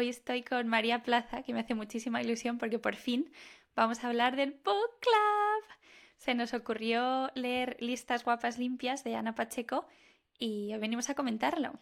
Hoy estoy con María Plaza, que me hace muchísima ilusión porque por fin vamos a hablar del Book Club. Se nos ocurrió leer Listas Guapas Limpias de Ana Pacheco y hoy venimos a comentarlo.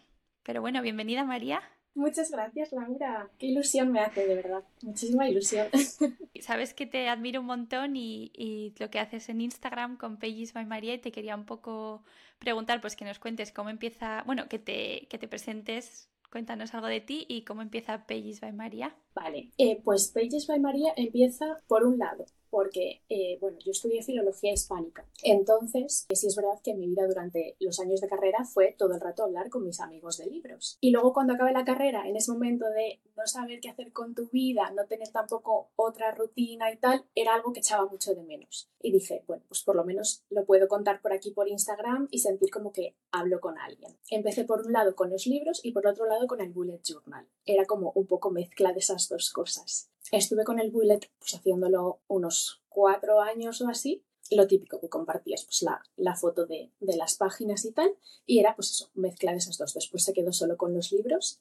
Pero bueno, bienvenida María. Muchas gracias, Laura. Qué ilusión me hace, de verdad. Muchísima ilusión. Sabes que te admiro un montón y, lo que haces en Instagram con Pages by María y te quería un poco preguntar, pues que nos cuentes cómo empieza, bueno, que te, que te presentes, cuéntanos algo de ti y cómo empieza Pages by María. Vale, eh, pues Pages by María empieza por un lado porque, eh, bueno, yo estudié filología hispánica. Entonces, sí es verdad que mi vida durante los años de carrera fue todo el rato hablar con mis amigos de libros. Y luego cuando acabé la carrera, en ese momento de no saber qué hacer con tu vida, no tener tampoco otra rutina y tal, era algo que echaba mucho de menos. Y dije, bueno, pues por lo menos lo puedo contar por aquí por Instagram y sentir como que hablo con alguien. Empecé por un lado con los libros y por otro lado con el bullet journal. Era como un poco mezcla de esas dos cosas. Estuve con el bullet pues haciéndolo unos cuatro años o así. Lo típico que compartías, pues la, la foto de, de, las páginas y tal. Y era pues eso, mezcla de esas dos. Después se quedó solo con los libros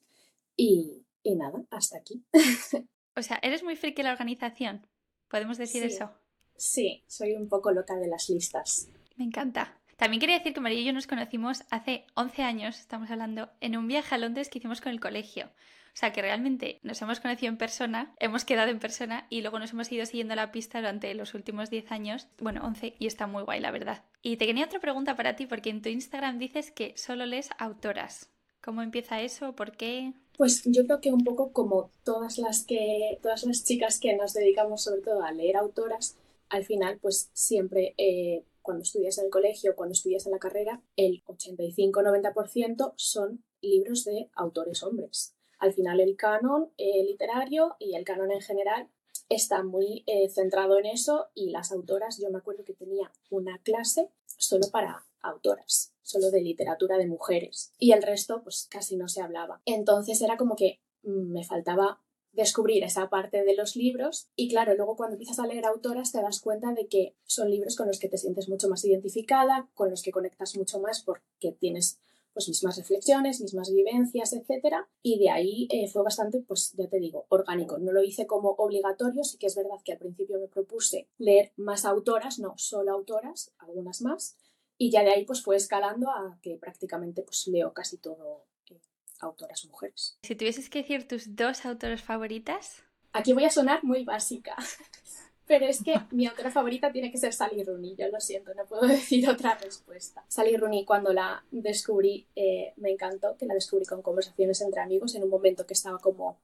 y, y nada, hasta aquí. o sea, eres muy friki la organización. ¿Podemos decir eso? Sí, soy un poco loca de las listas. Me encanta. También quería decir que María y yo nos conocimos hace 11 años, estamos hablando, en un viaje a Londres que hicimos con el colegio. O sea que realmente nos hemos conocido en persona, hemos quedado en persona y luego nos hemos ido siguiendo la pista durante los últimos 10 años, bueno, 11, y está muy guay, la verdad. Y te tenía otra pregunta para ti, porque en tu Instagram dices que solo lees autoras. ¿Cómo empieza eso? ¿Por qué? Pues yo creo que un poco como todas las que, todas las chicas que nos dedicamos sobre todo a leer autoras, al final, pues siempre eh, cuando estudias en el colegio, cuando estudias en la carrera, el 85-90% son libros de autores hombres. Al final el canon eh, literario y el canon en general está muy eh, centrado en eso y las autoras, yo me acuerdo que tenía una clase solo para autoras, solo de literatura de mujeres y el resto pues casi no se hablaba. Entonces era como que mm, me faltaba descubrir esa parte de los libros y claro, luego cuando empiezas a leer autoras te das cuenta de que son libros con los que te sientes mucho más identificada, con los que conectas mucho más porque tienes pues mismas reflexiones, mismas vivencias, etcétera, y de ahí eh, fue bastante, pues ya te digo, orgánico. No lo hice como obligatorio, sí que es verdad que al principio me propuse leer más autoras, no solo autoras, algunas más, y ya de ahí pues fue escalando a que prácticamente pues leo casi todo eh, autoras mujeres. Si tuvieses que decir tus dos autoras favoritas. Aquí voy a sonar muy básica. Pero es que mi autora favorita tiene que ser Sally Rooney, yo lo siento, no puedo decir otra respuesta. Sally Rooney, cuando la descubrí, eh, me encantó, que la descubrí con conversaciones entre amigos en un momento que estaba como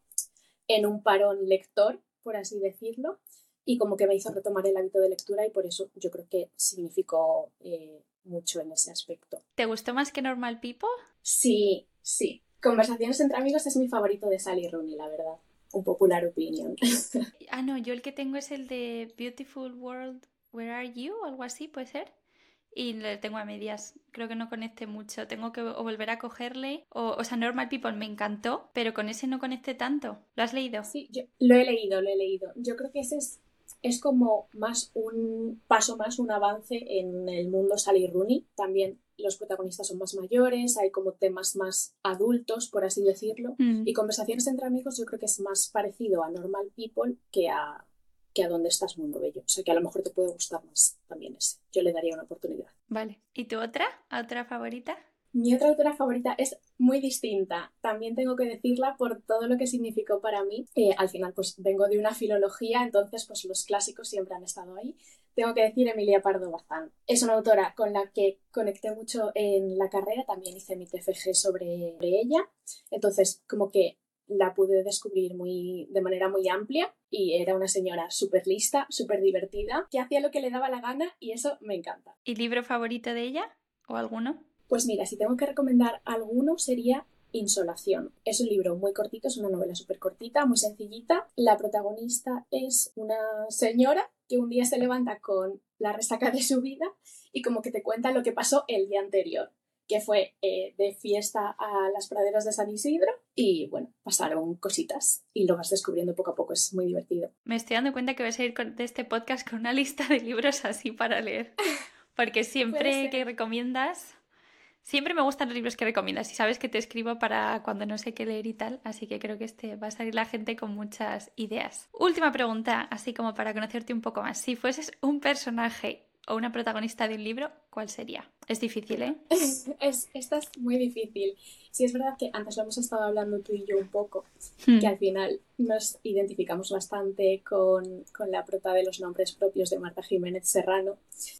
en un parón lector, por así decirlo, y como que me hizo retomar el hábito de lectura y por eso yo creo que significó eh, mucho en ese aspecto. ¿Te gustó más que Normal People? Sí, sí. Conversaciones entre amigos es mi favorito de Sally Rooney, la verdad popular opinion. ah, no, yo el que tengo es el de Beautiful World, Where Are You? O algo así, puede ser. Y le tengo a medias. Creo que no conecte mucho. Tengo que volver a cogerle. O, o sea, Normal People me encantó, pero con ese no conecté tanto. ¿Lo has leído? Sí, yo lo he leído, lo he leído. Yo creo que ese es, es como más un paso más, un avance en el mundo Sally Rooney. También los protagonistas son más mayores, hay como temas más adultos, por así decirlo, mm. y conversaciones entre amigos yo creo que es más parecido a Normal People que a, que a Dónde estás Mundo Bello. O sea que a lo mejor te puede gustar más también ese. Yo le daría una oportunidad. Vale. ¿Y tu otra? ¿Otra favorita? Mi otra autora favorita es muy distinta. También tengo que decirla por todo lo que significó para mí. Eh, al final, pues vengo de una filología, entonces pues los clásicos siempre han estado ahí. Tengo que decir Emilia Pardo Bazán. Es una autora con la que conecté mucho en la carrera, también hice mi TFG sobre ella. Entonces, como que la pude descubrir muy, de manera muy amplia y era una señora súper lista, súper divertida, que hacía lo que le daba la gana y eso me encanta. ¿Y libro favorito de ella? ¿O alguno? Pues mira, si tengo que recomendar alguno sería Insolación. Es un libro muy cortito, es una novela súper cortita, muy sencillita. La protagonista es una señora que un día se levanta con la resaca de su vida y como que te cuenta lo que pasó el día anterior, que fue eh, de fiesta a las praderas de San Isidro y bueno, pasaron cositas y lo vas descubriendo poco a poco, es muy divertido. Me estoy dando cuenta que voy a salir de este podcast con una lista de libros así para leer, porque siempre que recomiendas Siempre me gustan los libros que recomiendas y sabes que te escribo para cuando no sé qué leer y tal, así que creo que este va a salir la gente con muchas ideas. Última pregunta, así como para conocerte un poco más. Si fueses un personaje o una protagonista de un libro, ¿cuál sería? Es difícil, ¿eh? es, esta es muy difícil. Sí, es verdad que antes lo hemos estado hablando tú y yo un poco, hmm. que al final nos identificamos bastante con, con, la prota de los nombres propios de Marta Jiménez Serrano.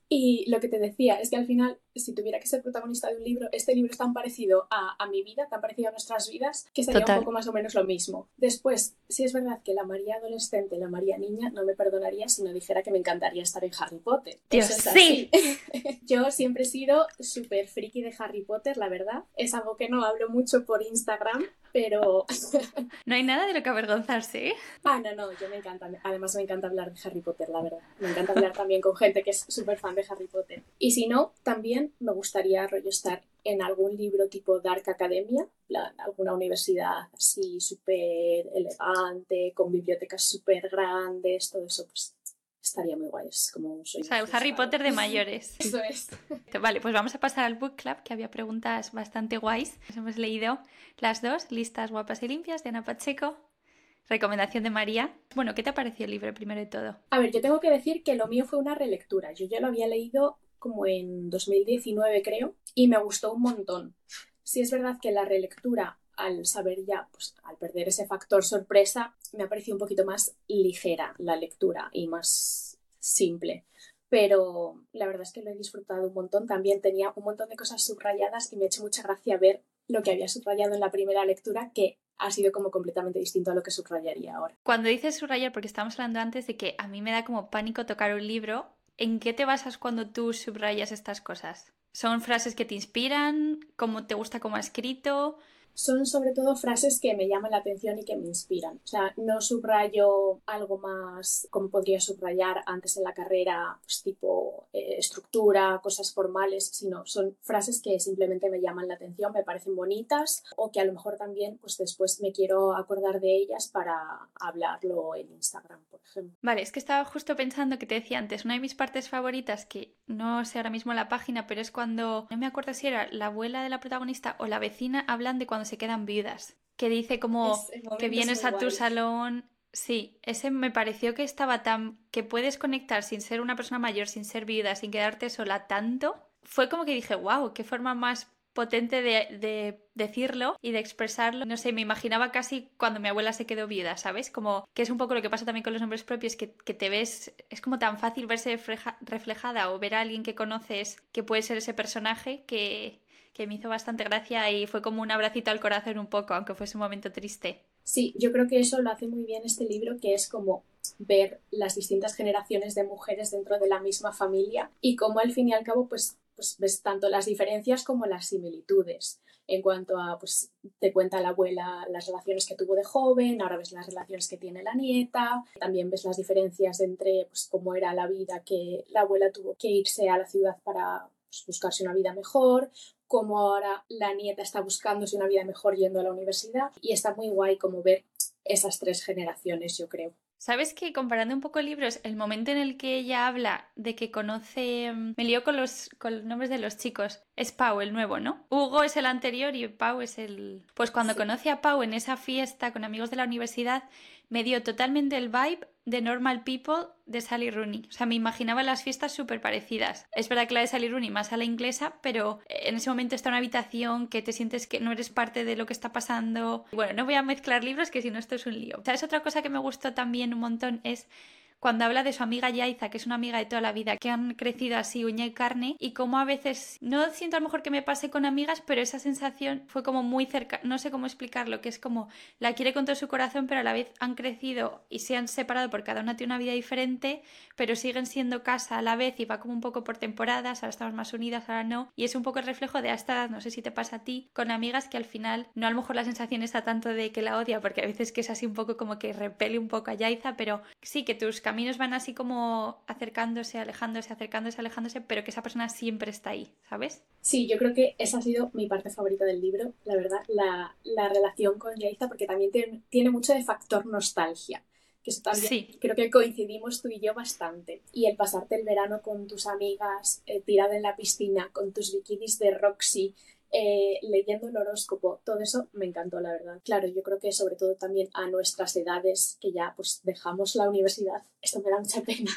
Y lo que te decía es que al final, si tuviera que ser protagonista de un libro, este libro es tan parecido a, a mi vida, tan parecido a nuestras vidas, que sería un poco más o menos lo mismo. Después, sí es verdad que la María adolescente, la María niña, no me perdonaría si no dijera que me encantaría estar en Harry Potter. Dios, sí. yo siempre he sido súper friki de Harry Potter, la verdad. Es algo que no hablo mucho por Instagram, pero... no hay nada de lo que avergonzarse. ¿eh? Ah, no, no, yo me encanta. Además me encanta hablar de Harry Potter, la verdad. Me encanta hablar también con gente que es súper fan de Harry Potter. Y si no, también me gustaría rollo estar en algún libro tipo Dark Academia, plan, alguna universidad así súper elegante, con bibliotecas súper grandes, todo eso, pues estaría muy guay. Es como soy. O sea, el Harry Potter de mayores. Eso es. Vale, pues vamos a pasar al book club, que había preguntas bastante guays. Nos hemos leído las dos, listas guapas y limpias, de Ana Pacheco. Recomendación de María. Bueno, ¿qué te ha parecido el libro primero de todo? A ver, yo tengo que decir que lo mío fue una relectura. Yo ya lo había leído como en 2019, creo, y me gustó un montón. Sí es verdad que la relectura al saber ya, pues al perder ese factor sorpresa, me ha parecido un poquito más ligera la lectura y más simple. Pero la verdad es que lo he disfrutado un montón. También tenía un montón de cosas subrayadas y me ha hecho mucha gracia ver lo que había subrayado en la primera lectura, que ha sido como completamente distinto a lo que subrayaría ahora. Cuando dices subrayar, porque estábamos hablando antes de que a mí me da como pánico tocar un libro, ¿en qué te basas cuando tú subrayas estas cosas? ¿Son frases que te inspiran? ¿Cómo te gusta como ha escrito? Son sobre todo frases que me llaman la atención y que me inspiran. O sea, no subrayo algo más como podría subrayar antes en la carrera, pues tipo eh, estructura, cosas formales, sino son frases que simplemente me llaman la atención, me parecen bonitas o que a lo mejor también pues después me quiero acordar de ellas para hablarlo en Instagram, por ejemplo. Vale, es que estaba justo pensando que te decía antes, una de mis partes favoritas, que no sé ahora mismo la página, pero es cuando, no me acuerdo si era la abuela de la protagonista o la vecina, hablan de cuando se quedan viudas. Que dice como que vienes a tu salón. Sí, ese me pareció que estaba tan. que puedes conectar sin ser una persona mayor, sin ser viuda, sin quedarte sola tanto. Fue como que dije, wow, qué forma más potente de, decirlo y de expresarlo. No sé, me imaginaba casi cuando mi abuela se quedó viuda, ¿sabes? Como que es un poco lo que pasa también con los nombres propios, que, que te ves, es como tan fácil verse reflejada o ver a alguien que conoces que puede ser ese personaje que, que me hizo bastante gracia y fue como un abracito al corazón un poco, aunque fuese un momento triste. Sí, yo creo que eso lo hace muy bien este libro, que es como ver las distintas generaciones de mujeres dentro de la misma familia y como al fin y al cabo pues, pues ves tanto las diferencias como las similitudes en cuanto a, pues te cuenta la abuela las relaciones que tuvo de joven, ahora ves las relaciones que tiene la nieta, también ves las diferencias entre pues cómo era la vida que la abuela tuvo que irse a la ciudad para pues, buscarse una vida mejor, como ahora la nieta está buscándose una vida mejor yendo a la universidad y está muy guay como ver esas tres generaciones, yo creo. ¿Sabes que comparando un poco libros, el momento en el que ella habla de que conoce. Mm, me lío con los, con los nombres de los chicos. Es Pau el nuevo, ¿no? Hugo es el anterior y Pau es el. Pues cuando conoce a Pau en esa fiesta con amigos de la universidad, me dio totalmente el vibe de Normal People de Sally Rooney. O sea, me imaginaba las fiestas súper parecidas. Es verdad que la de Sally Rooney más a la inglesa, pero en ese momento está una habitación que te sientes que no eres parte de lo que está pasando. Bueno, no voy a mezclar libros que si no esto es un lío. ¿Sabes? Otra cosa que me gustó también un montón es cuando habla de su amiga Yaiza, que es una amiga de toda la vida, que han crecido así uña y carne, y como a veces, no siento a lo mejor que me pase con amigas, pero esa sensación fue como muy cerca, no sé cómo explicarlo, que es como la quiere con todo su corazón, pero a la vez han crecido y se han separado porque cada una tiene una vida diferente, pero siguen siendo casa a la vez y va como un poco por temporadas, ahora estamos más unidas, ahora no, y es un poco el reflejo de edad, no sé si te pasa a ti, con amigas que al final, no a lo mejor la sensación está tanto de que la odia, porque a veces que es así un poco como que repele un poco a Yaiza, pero sí que tus van así como acercándose, alejándose, acercándose, alejándose, pero que esa persona siempre está ahí, ¿sabes? Sí, yo creo que esa ha sido mi parte favorita del libro, la verdad, la, relación con Yaiza, porque también tiene, tiene mucho de factor nostalgia que eso también creo que coincidimos tú y yo bastante. Y el pasarte el verano con tus amigas, eh, tirada en la piscina, con tus bikinis de Roxy, eh, leyendo el horóscopo, todo eso me encantó, la verdad. Claro, yo creo que sobre todo también a nuestras edades, que ya pues dejamos la universidad, esto me da mucha pena,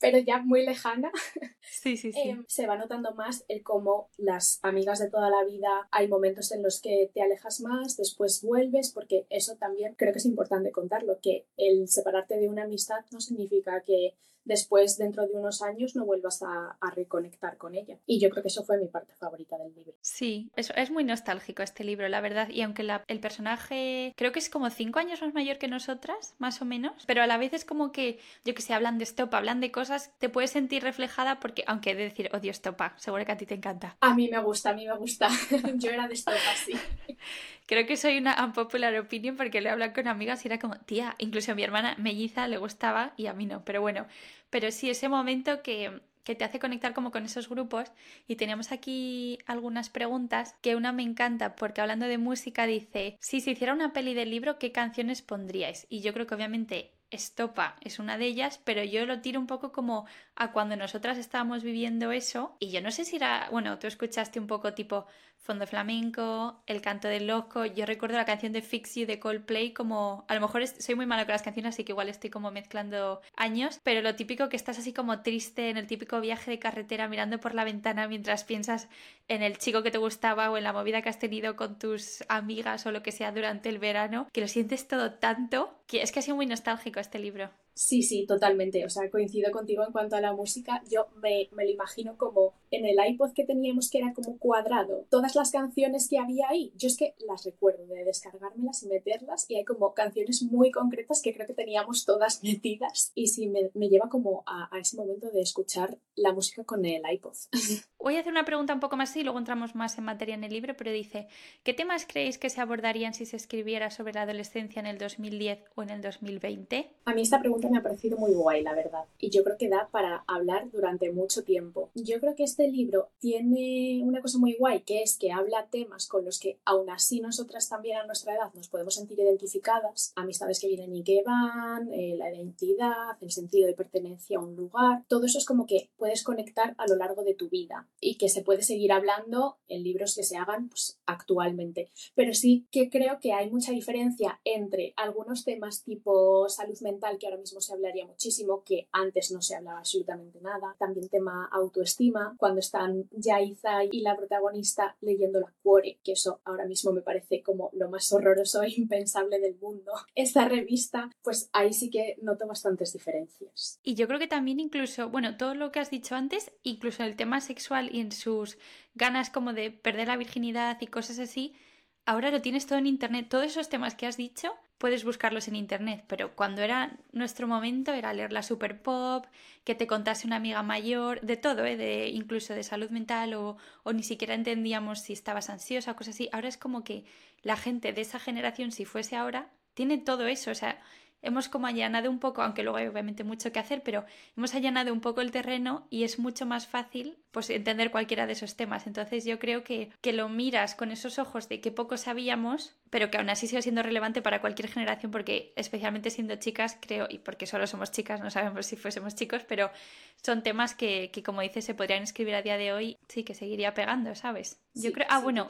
pero ya muy lejana, sí, sí, sí. Em, se va notando más el cómo las amigas de toda la vida, hay momentos en los que te alejas más, después vuelves, porque eso también creo que es importante contarlo, que el separarte de una amistad no significa que después dentro de unos años no vuelvas a, reconectar con ella. Y yo creo que eso fue mi parte favorita del libro. Sí, es, es muy nostálgico este libro, la verdad. Y aunque el personaje creo que es como cinco años más mayor que nosotras, más o menos, pero a la vez es como que, yo que sé, hablan de estopa, hablan de cosas, te puedes sentir reflejada porque, aunque he de decir, odio estopa, seguro que a ti te encanta. A mí me gusta, a mí me gusta. yo era de estopa, sí. Creo que soy una unpopular opinion porque le he hablado con amigas y era como, tía, incluso a mi hermana melliza le gustaba y a mí no. Pero bueno, pero sí, ese momento que, que te hace conectar como con esos grupos y teníamos aquí algunas preguntas que una me encanta porque hablando de música dice, si se hiciera una peli del libro, ¿qué canciones pondríais? Y yo creo que obviamente Estopa es una de ellas, pero yo lo tiro un poco como a cuando nosotras estábamos viviendo eso. Y yo no sé si era, bueno, tú escuchaste un poco tipo Fondo Flamenco, El Canto del Loco. Yo recuerdo la canción de Fix You de Coldplay como, a lo mejor soy muy mala con las canciones, así que igual estoy como mezclando años, pero lo típico que estás así como triste en el típico viaje de carretera mirando por la ventana mientras piensas en el chico que te gustaba o en la movida que has tenido con tus amigas o lo que sea durante el verano, que lo sientes todo tanto que es que ha sido muy nostálgico este libro. Sí, sí, totalmente. O sea, coincido contigo en cuanto a la música. Yo me, me, lo imagino como en el iPod que teníamos que era como cuadrado. Todas las canciones que había ahí, yo es que las recuerdo de descargármelas y meterlas y hay como canciones muy concretas que creo que teníamos todas metidas y sí me, me lleva como a, a, ese momento de escuchar la música con el iPod. Voy a hacer una pregunta un poco más y luego entramos más en materia en el libro, pero dice, ¿qué temas creéis que se abordarían si se escribiera sobre la adolescencia en el 2010 o en el 2020? A mí esta pregunta me ha parecido muy guay, la verdad. Y yo creo que da para hablar durante mucho tiempo. Yo creo que este libro tiene una cosa muy guay, que es que habla temas con los que aún así nosotras también a nuestra edad nos podemos sentir identificadas. Amistades que vienen y que van, eh, la identidad, el sentido de pertenencia a un lugar. Todo eso es como que puedes conectar a lo largo de tu vida y que se puede seguir hablando en libros que se hagan pues, actualmente. Pero sí que creo que hay mucha diferencia entre algunos temas tipo salud mental que ahora mismo se hablaría muchísimo, que antes no se hablaba absolutamente nada. También tema autoestima, cuando están Yaiza y la protagonista leyendo la Cuore, que eso ahora mismo me parece como lo más horroroso e impensable del mundo. Esta revista, pues ahí sí que noto bastantes diferencias. Y yo creo que también incluso, bueno, todo lo que has dicho antes, incluso el tema sexual y en sus ganas como de perder la virginidad y cosas así, ahora lo tienes todo en internet. Todos esos temas que has dicho puedes buscarlos en internet, pero cuando era nuestro momento era leer la super pop, que te contase una amiga mayor, de todo, ¿eh? de, incluso de salud mental o, ni siquiera entendíamos si estabas ansiosa o cosas así. Ahora es como que la gente de esa generación, si fuese ahora, tiene todo eso, o sea, hemos como allanado un poco, aunque luego hay obviamente mucho que hacer, pero hemos allanado un poco el terreno y es mucho más fácil pues entender cualquiera de esos temas. Entonces yo creo que, que lo miras con esos ojos de que poco sabíamos, pero que aún así sigue siendo relevante para cualquier generación porque especialmente siendo chicas creo, y porque solo somos chicas, no sabemos si fuésemos chicos, pero son temas que, que como dices se podrían escribir a día de hoy, sí que seguiría pegando, ¿sabes? Yo creo, ah, bueno,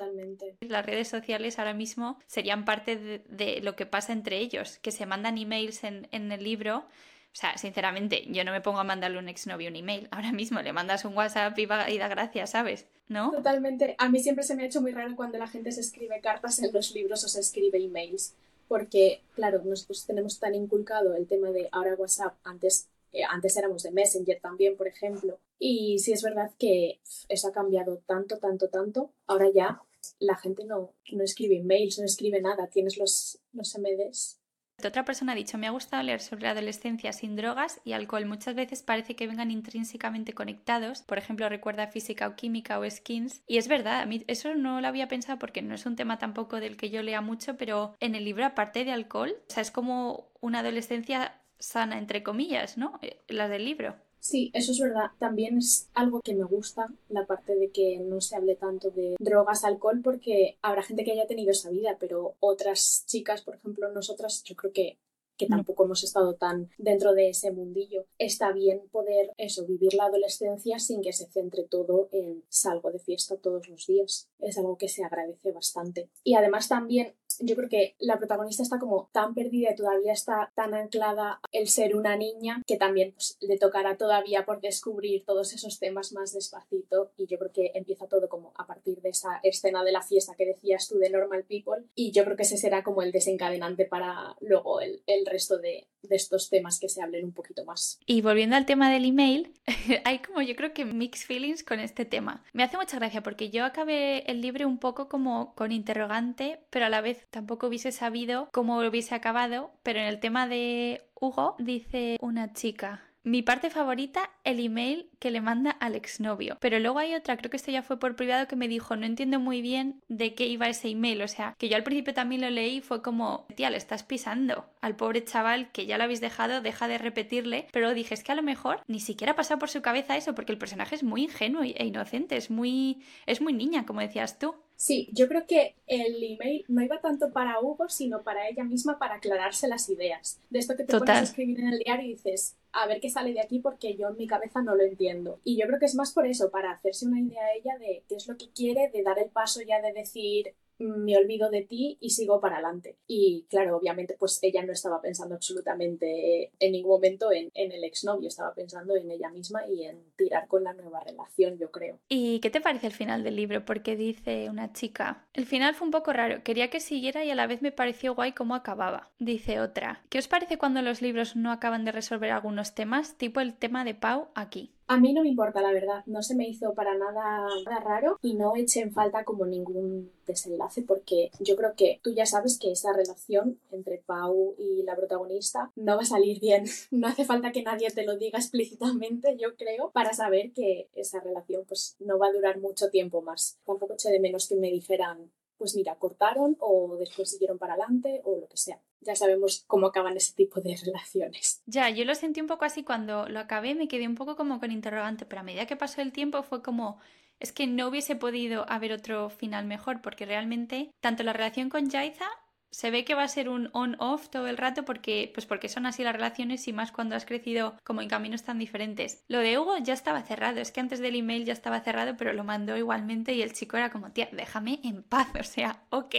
las redes sociales ahora mismo serían parte de, de, lo que pasa entre ellos, que se mandan emails en, en el libro o sea, sinceramente, yo no me pongo a mandarle a un exnovio un email. Ahora mismo le mandas un WhatsApp y, va, y da gracias, ¿sabes? ¿No? Totalmente. A mí siempre se me ha hecho muy raro cuando la gente se escribe cartas en los libros o se escribe emails. Porque, claro, nosotros tenemos tan inculcado el tema de ahora WhatsApp, antes, eh, antes éramos de Messenger también, por ejemplo. Y sí es verdad que eso ha cambiado tanto, tanto, tanto. Ahora ya la gente no, no escribe emails, no escribe nada. Tienes los, los MDs otra persona ha dicho, me ha gustado leer sobre adolescencia sin drogas y alcohol. Muchas veces parece que vengan intrínsecamente conectados. Por ejemplo, recuerda física o química o skins. Y es verdad, a mí eso no lo había pensado porque no es un tema tampoco del que yo lea mucho, pero en el libro, aparte de alcohol, o sea, es como una adolescencia sana, entre comillas, ¿no? Eh, la del libro. Sí, eso es verdad. También es algo que me gusta, la parte de que no se hable tanto de drogas, alcohol, porque habrá gente que haya tenido esa vida, pero otras chicas, por ejemplo, nosotras, yo creo que, que tampoco hemos estado tan dentro de ese mundillo, está bien poder eso, vivir la adolescencia sin que se centre todo en salgo de fiesta todos los días. Es algo que se agradece bastante. Y además también yo creo que la protagonista está como tan perdida y todavía está tan anclada el ser una niña que también pues, le tocará todavía por descubrir todos esos temas más despacito y yo creo que empieza todo como a partir de esa escena de la fiesta que decías tú de Normal People y yo creo que ese será como el desencadenante para luego el, el resto de, de estos temas que se hablen un poquito más. Y volviendo al tema del email, hay como yo creo que mixed feelings con este tema. Me hace mucha gracia porque yo acabé el libro un poco como con interrogante, pero a la vez tampoco hubiese sabido cómo hubiese acabado, pero en el tema de Hugo dice una chica, mi parte favorita, el email que le manda al exnovio. Pero luego hay otra, creo que esto ya fue por privado, que me dijo, no entiendo muy bien de qué iba ese email. O sea, que yo al principio también lo leí, fue como, tía, le estás pisando al pobre chaval que ya lo habéis dejado, deja de repetirle. Pero dije, es que a lo mejor ni siquiera ha pasado por su cabeza eso, porque el personaje es muy ingenuo e inocente, es muy, es muy niña, como decías tú. Sí, yo creo que el email no iba tanto para Hugo, sino para ella misma para aclararse las ideas. De esto que te pones a escribir en el diario y dices, a ver qué sale de aquí porque yo en mi cabeza no lo entiendo. Y yo creo que es más por eso, para hacerse una idea ella de qué es lo que quiere, de dar el paso ya de decir, me olvido de ti y sigo para adelante. Y claro, obviamente, pues ella no estaba pensando absolutamente en ningún momento en, en, el exnovio, estaba pensando en ella misma y en tirar con la nueva relación, yo creo. ¿Y qué te parece el final del libro? Porque dice una chica, el final fue un poco raro, quería que siguiera y a la vez me pareció guay cómo acababa. Dice otra, ¿qué os parece cuando los libros no acaban de resolver algunos temas, tipo el tema de Pau aquí? A mí no me importa, la verdad. No se me hizo para nada, raro y no eché en falta como ningún desenlace porque yo creo que tú ya sabes que esa relación entre Pau y la protagonista no va a salir bien. No hace falta que nadie te lo diga explícitamente, yo creo, para saber que esa relación pues no va a durar mucho tiempo más. Tampoco eché de menos que me dijeran pues mira, cortaron o después siguieron para adelante o lo que sea. Ya sabemos cómo acaban ese tipo de relaciones. Ya, yo lo sentí un poco así cuando lo acabé, me quedé un poco como con interrogante, pero a medida que pasó el tiempo fue como, es que no hubiese podido haber otro final mejor, porque realmente tanto la relación con Jaiza se ve que va a ser un on-off todo el rato porque, pues porque son así las relaciones y más cuando has crecido como en caminos tan diferentes. Lo de Hugo ya estaba cerrado, es que antes del email ya estaba cerrado, pero lo mandó igualmente y el chico era como, tía, déjame en paz, o sea, ok,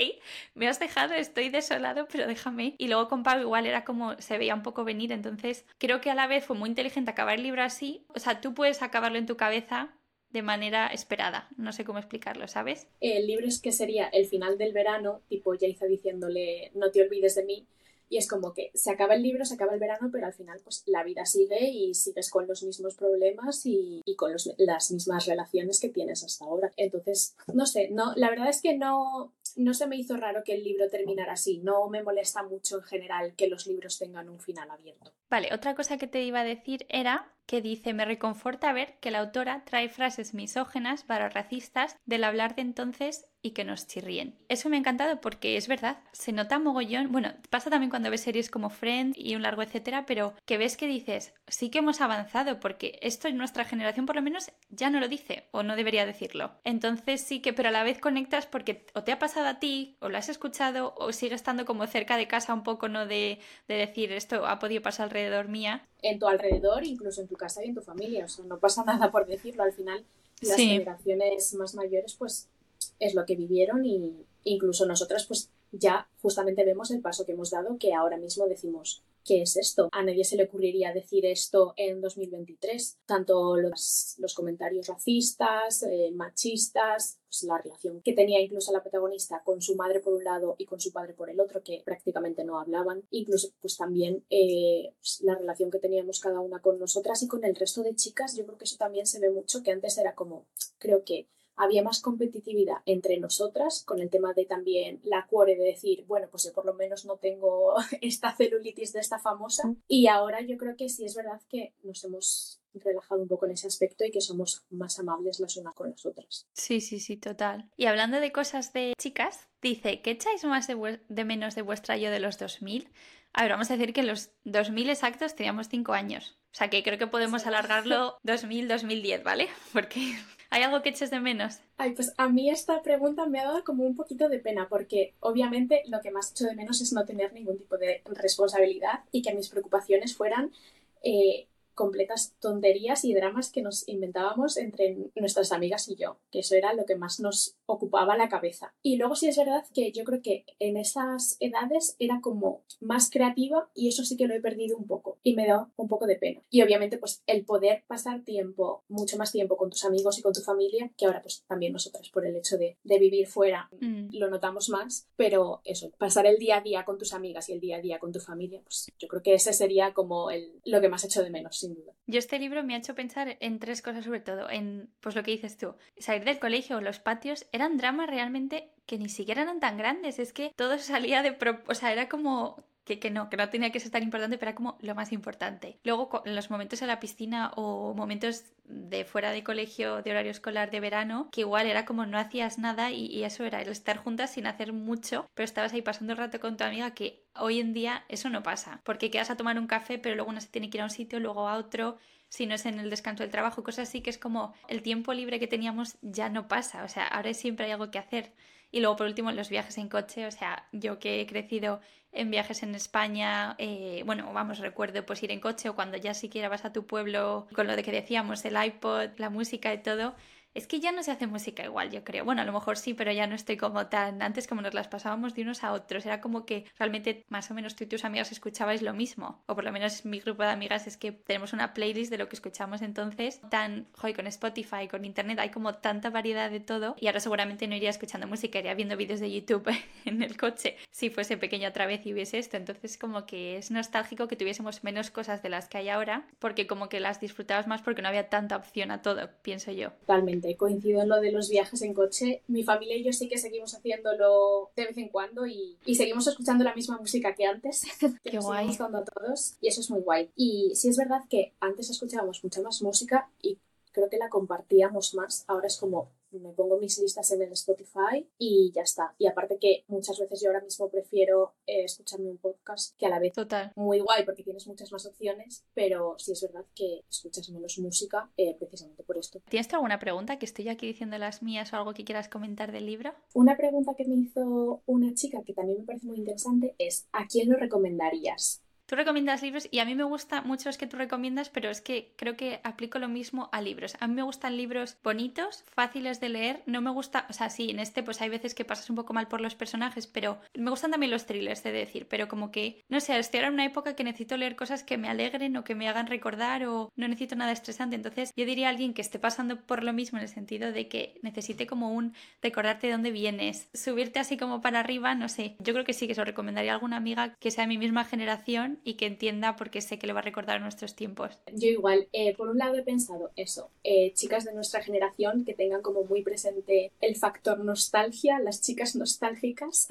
me has dejado, estoy desolado, pero déjame. Y luego con Pablo igual era como, se veía un poco venir, entonces creo que a la vez fue muy inteligente acabar el libro así, o sea, tú puedes acabarlo en tu cabeza de manera esperada. No sé cómo explicarlo, ¿sabes? El libro es que sería el final del verano, tipo Yaiza diciéndole no te olvides de mí. Y es como que se acaba el libro, se acaba el verano, pero al final pues la vida sigue y sigues con los mismos problemas y, y con los, las mismas relaciones que tienes hasta ahora. Entonces, no sé, no, la verdad es que no, no se me hizo raro que el libro terminara así. No me molesta mucho en general que los libros tengan un final abierto. Vale, otra cosa que te iba a decir era que dice me reconforta ver que la autora trae frases misógenas, racistas del hablar de entonces y que nos chirríen. Eso me ha encantado porque es verdad, se nota mogollón, bueno, pasa también cuando ves series como Friends y un largo etcétera, pero que ves que dices, sí que hemos avanzado porque esto en nuestra generación por lo menos ya no lo dice o no debería decirlo. Entonces sí que, pero a la vez conectas porque o te ha pasado a ti o lo has escuchado o sigue estando como cerca de casa un poco, ¿no? De, de decir, esto ha podido pasar alrededor mía. En tu alrededor, incluso en tu casa y en tu familia, o sea, no pasa nada por decirlo, al final las generaciones más mayores pues es lo que vivieron y incluso nosotras pues ya justamente vemos el paso que hemos dado que ahora mismo decimos ¿qué es esto? A nadie se le ocurriría decir esto en 2023. Tanto los, los comentarios racistas, eh, machistas, pues la relación que tenía incluso la protagonista con su madre por un lado y con su padre por el otro, que prácticamente no hablaban. Incluso pues también eh, pues, la relación que teníamos cada una con nosotras y con el resto de chicas. Yo creo que eso también se ve mucho, que antes era como, creo que había más competitividad entre nosotras con el tema de también la cuore de decir, bueno, pues yo por lo menos no tengo esta celulitis de esta famosa. Y ahora yo creo que sí es verdad que nos hemos relajado un poco en ese aspecto y que somos más amables las unas con las otras. Sí, sí, sí, total. Y hablando de cosas de chicas, dice, ¿qué echáis más de, de menos de vuestra yo de los 2000? A ver, vamos a decir que los 2000 exactos teníamos 5 años. O sea que creo que podemos alargarlo 2000-2010, ¿vale? Porque ¿Hay algo que eches de menos? Ay, pues a mí esta pregunta me ha dado como un poquito de pena porque obviamente lo que más echo de menos es no tener ningún tipo de responsabilidad y que mis preocupaciones fueran eh, completas tonterías y dramas que nos inventábamos entre nuestras amigas y yo, que eso era lo que más nos ocupaba la cabeza. Y luego sí es verdad que yo creo que en esas edades era como más creativa y eso sí que lo he perdido un poco y me da un poco de pena. Y obviamente pues el poder pasar tiempo, mucho más tiempo con tus amigos y con tu familia, que ahora pues también nosotras por el hecho de, vivir fuera mm. lo notamos más, pero eso, pasar el día a día con tus amigas y el día a día con tu familia, pues yo creo que ese sería como el, lo que más hecho de menos sin duda. Yo este libro me ha hecho pensar en tres cosas sobre todo, en pues lo que dices tú, salir del colegio o los patios eran dramas realmente que ni siquiera eran tan grandes, es que todo salía de... o sea, era como que, no, que no tenía que ser tan importante, pero era como lo más importante. Luego, en los momentos en la piscina o momentos de fuera de colegio, de horario escolar de verano, que igual era como no hacías nada y, eso era el estar juntas sin hacer mucho, pero estabas ahí pasando el rato con tu amiga que hoy en día eso no pasa, porque quedas a tomar un café, pero luego uno se tiene que ir a un sitio, luego a otro, si no es en el descanso del trabajo, cosas así que es como el tiempo libre que teníamos ya no pasa, o sea, ahora siempre hay algo que hacer. Y luego, por último, los viajes en coche. O sea, yo que he crecido en viajes en España, eh, bueno, vamos, recuerdo pues ir en coche o cuando ya siquiera vas a tu pueblo con lo de que decíamos, el iPod, la música y todo, es que ya no se hace música igual, yo creo. Bueno, a lo mejor sí, pero ya no estoy como tan. Antes, como nos las pasábamos de unos a otros, era como que realmente más o menos tú y tus amigas escuchabais lo mismo. O por lo menos mi grupo de amigas es que tenemos una playlist de lo que escuchamos entonces. Tan, joy, con Spotify, con internet, hay como tanta variedad de todo. Y ahora seguramente no iría escuchando música, iría viendo vídeos de YouTube en el coche si fuese pequeña otra vez y hubiese esto. Entonces, como que es nostálgico que tuviésemos menos cosas de las que hay ahora, porque como que las disfrutabas más porque no había tanta opción a todo, pienso yo. Totalmente coincido en lo de los viajes en coche. Mi familia y yo sí que seguimos haciéndolo de vez en cuando y, seguimos escuchando la misma música que antes. Qué guay. a todos y eso es muy guay. Y sí es verdad que antes escuchábamos mucha más música y creo que la compartíamos más. Ahora es como me pongo mis listas en el Spotify y ya está. Y aparte que muchas veces yo ahora mismo prefiero eh, escucharme un podcast que a la vez Total. muy guay porque tienes muchas más opciones, pero sí es verdad que escuchas menos música eh, precisamente por esto. ¿Tienes alguna pregunta que estoy aquí diciendo las mías o algo que quieras comentar del libro? Una pregunta que me hizo una chica que también me parece muy interesante es ¿a quién lo recomendarías? Tú recomiendas libros y a mí me gusta mucho los que tú recomiendas, pero es que creo que aplico lo mismo a libros. A mí me gustan libros bonitos, fáciles de leer. No me gusta, o sea, sí, en este pues hay veces que pasas un poco mal por los personajes, pero me gustan también los thrillers, de decir, pero como que, no sé, estoy ahora en una época que necesito leer cosas que me alegren o que me hagan recordar o no necesito nada estresante. Entonces yo diría a alguien que esté pasando por lo mismo en el sentido de que necesite como un recordarte de dónde vienes, subirte así como para arriba, no sé. Yo creo que sí que se lo recomendaría a alguna amiga que sea de mi misma generación y que entienda porque sé que le va a recordar nuestros tiempos. Yo igual, eh, por un lado he pensado eso, eh, chicas de nuestra generación que tengan como muy presente el factor nostalgia, las chicas nostálgicas.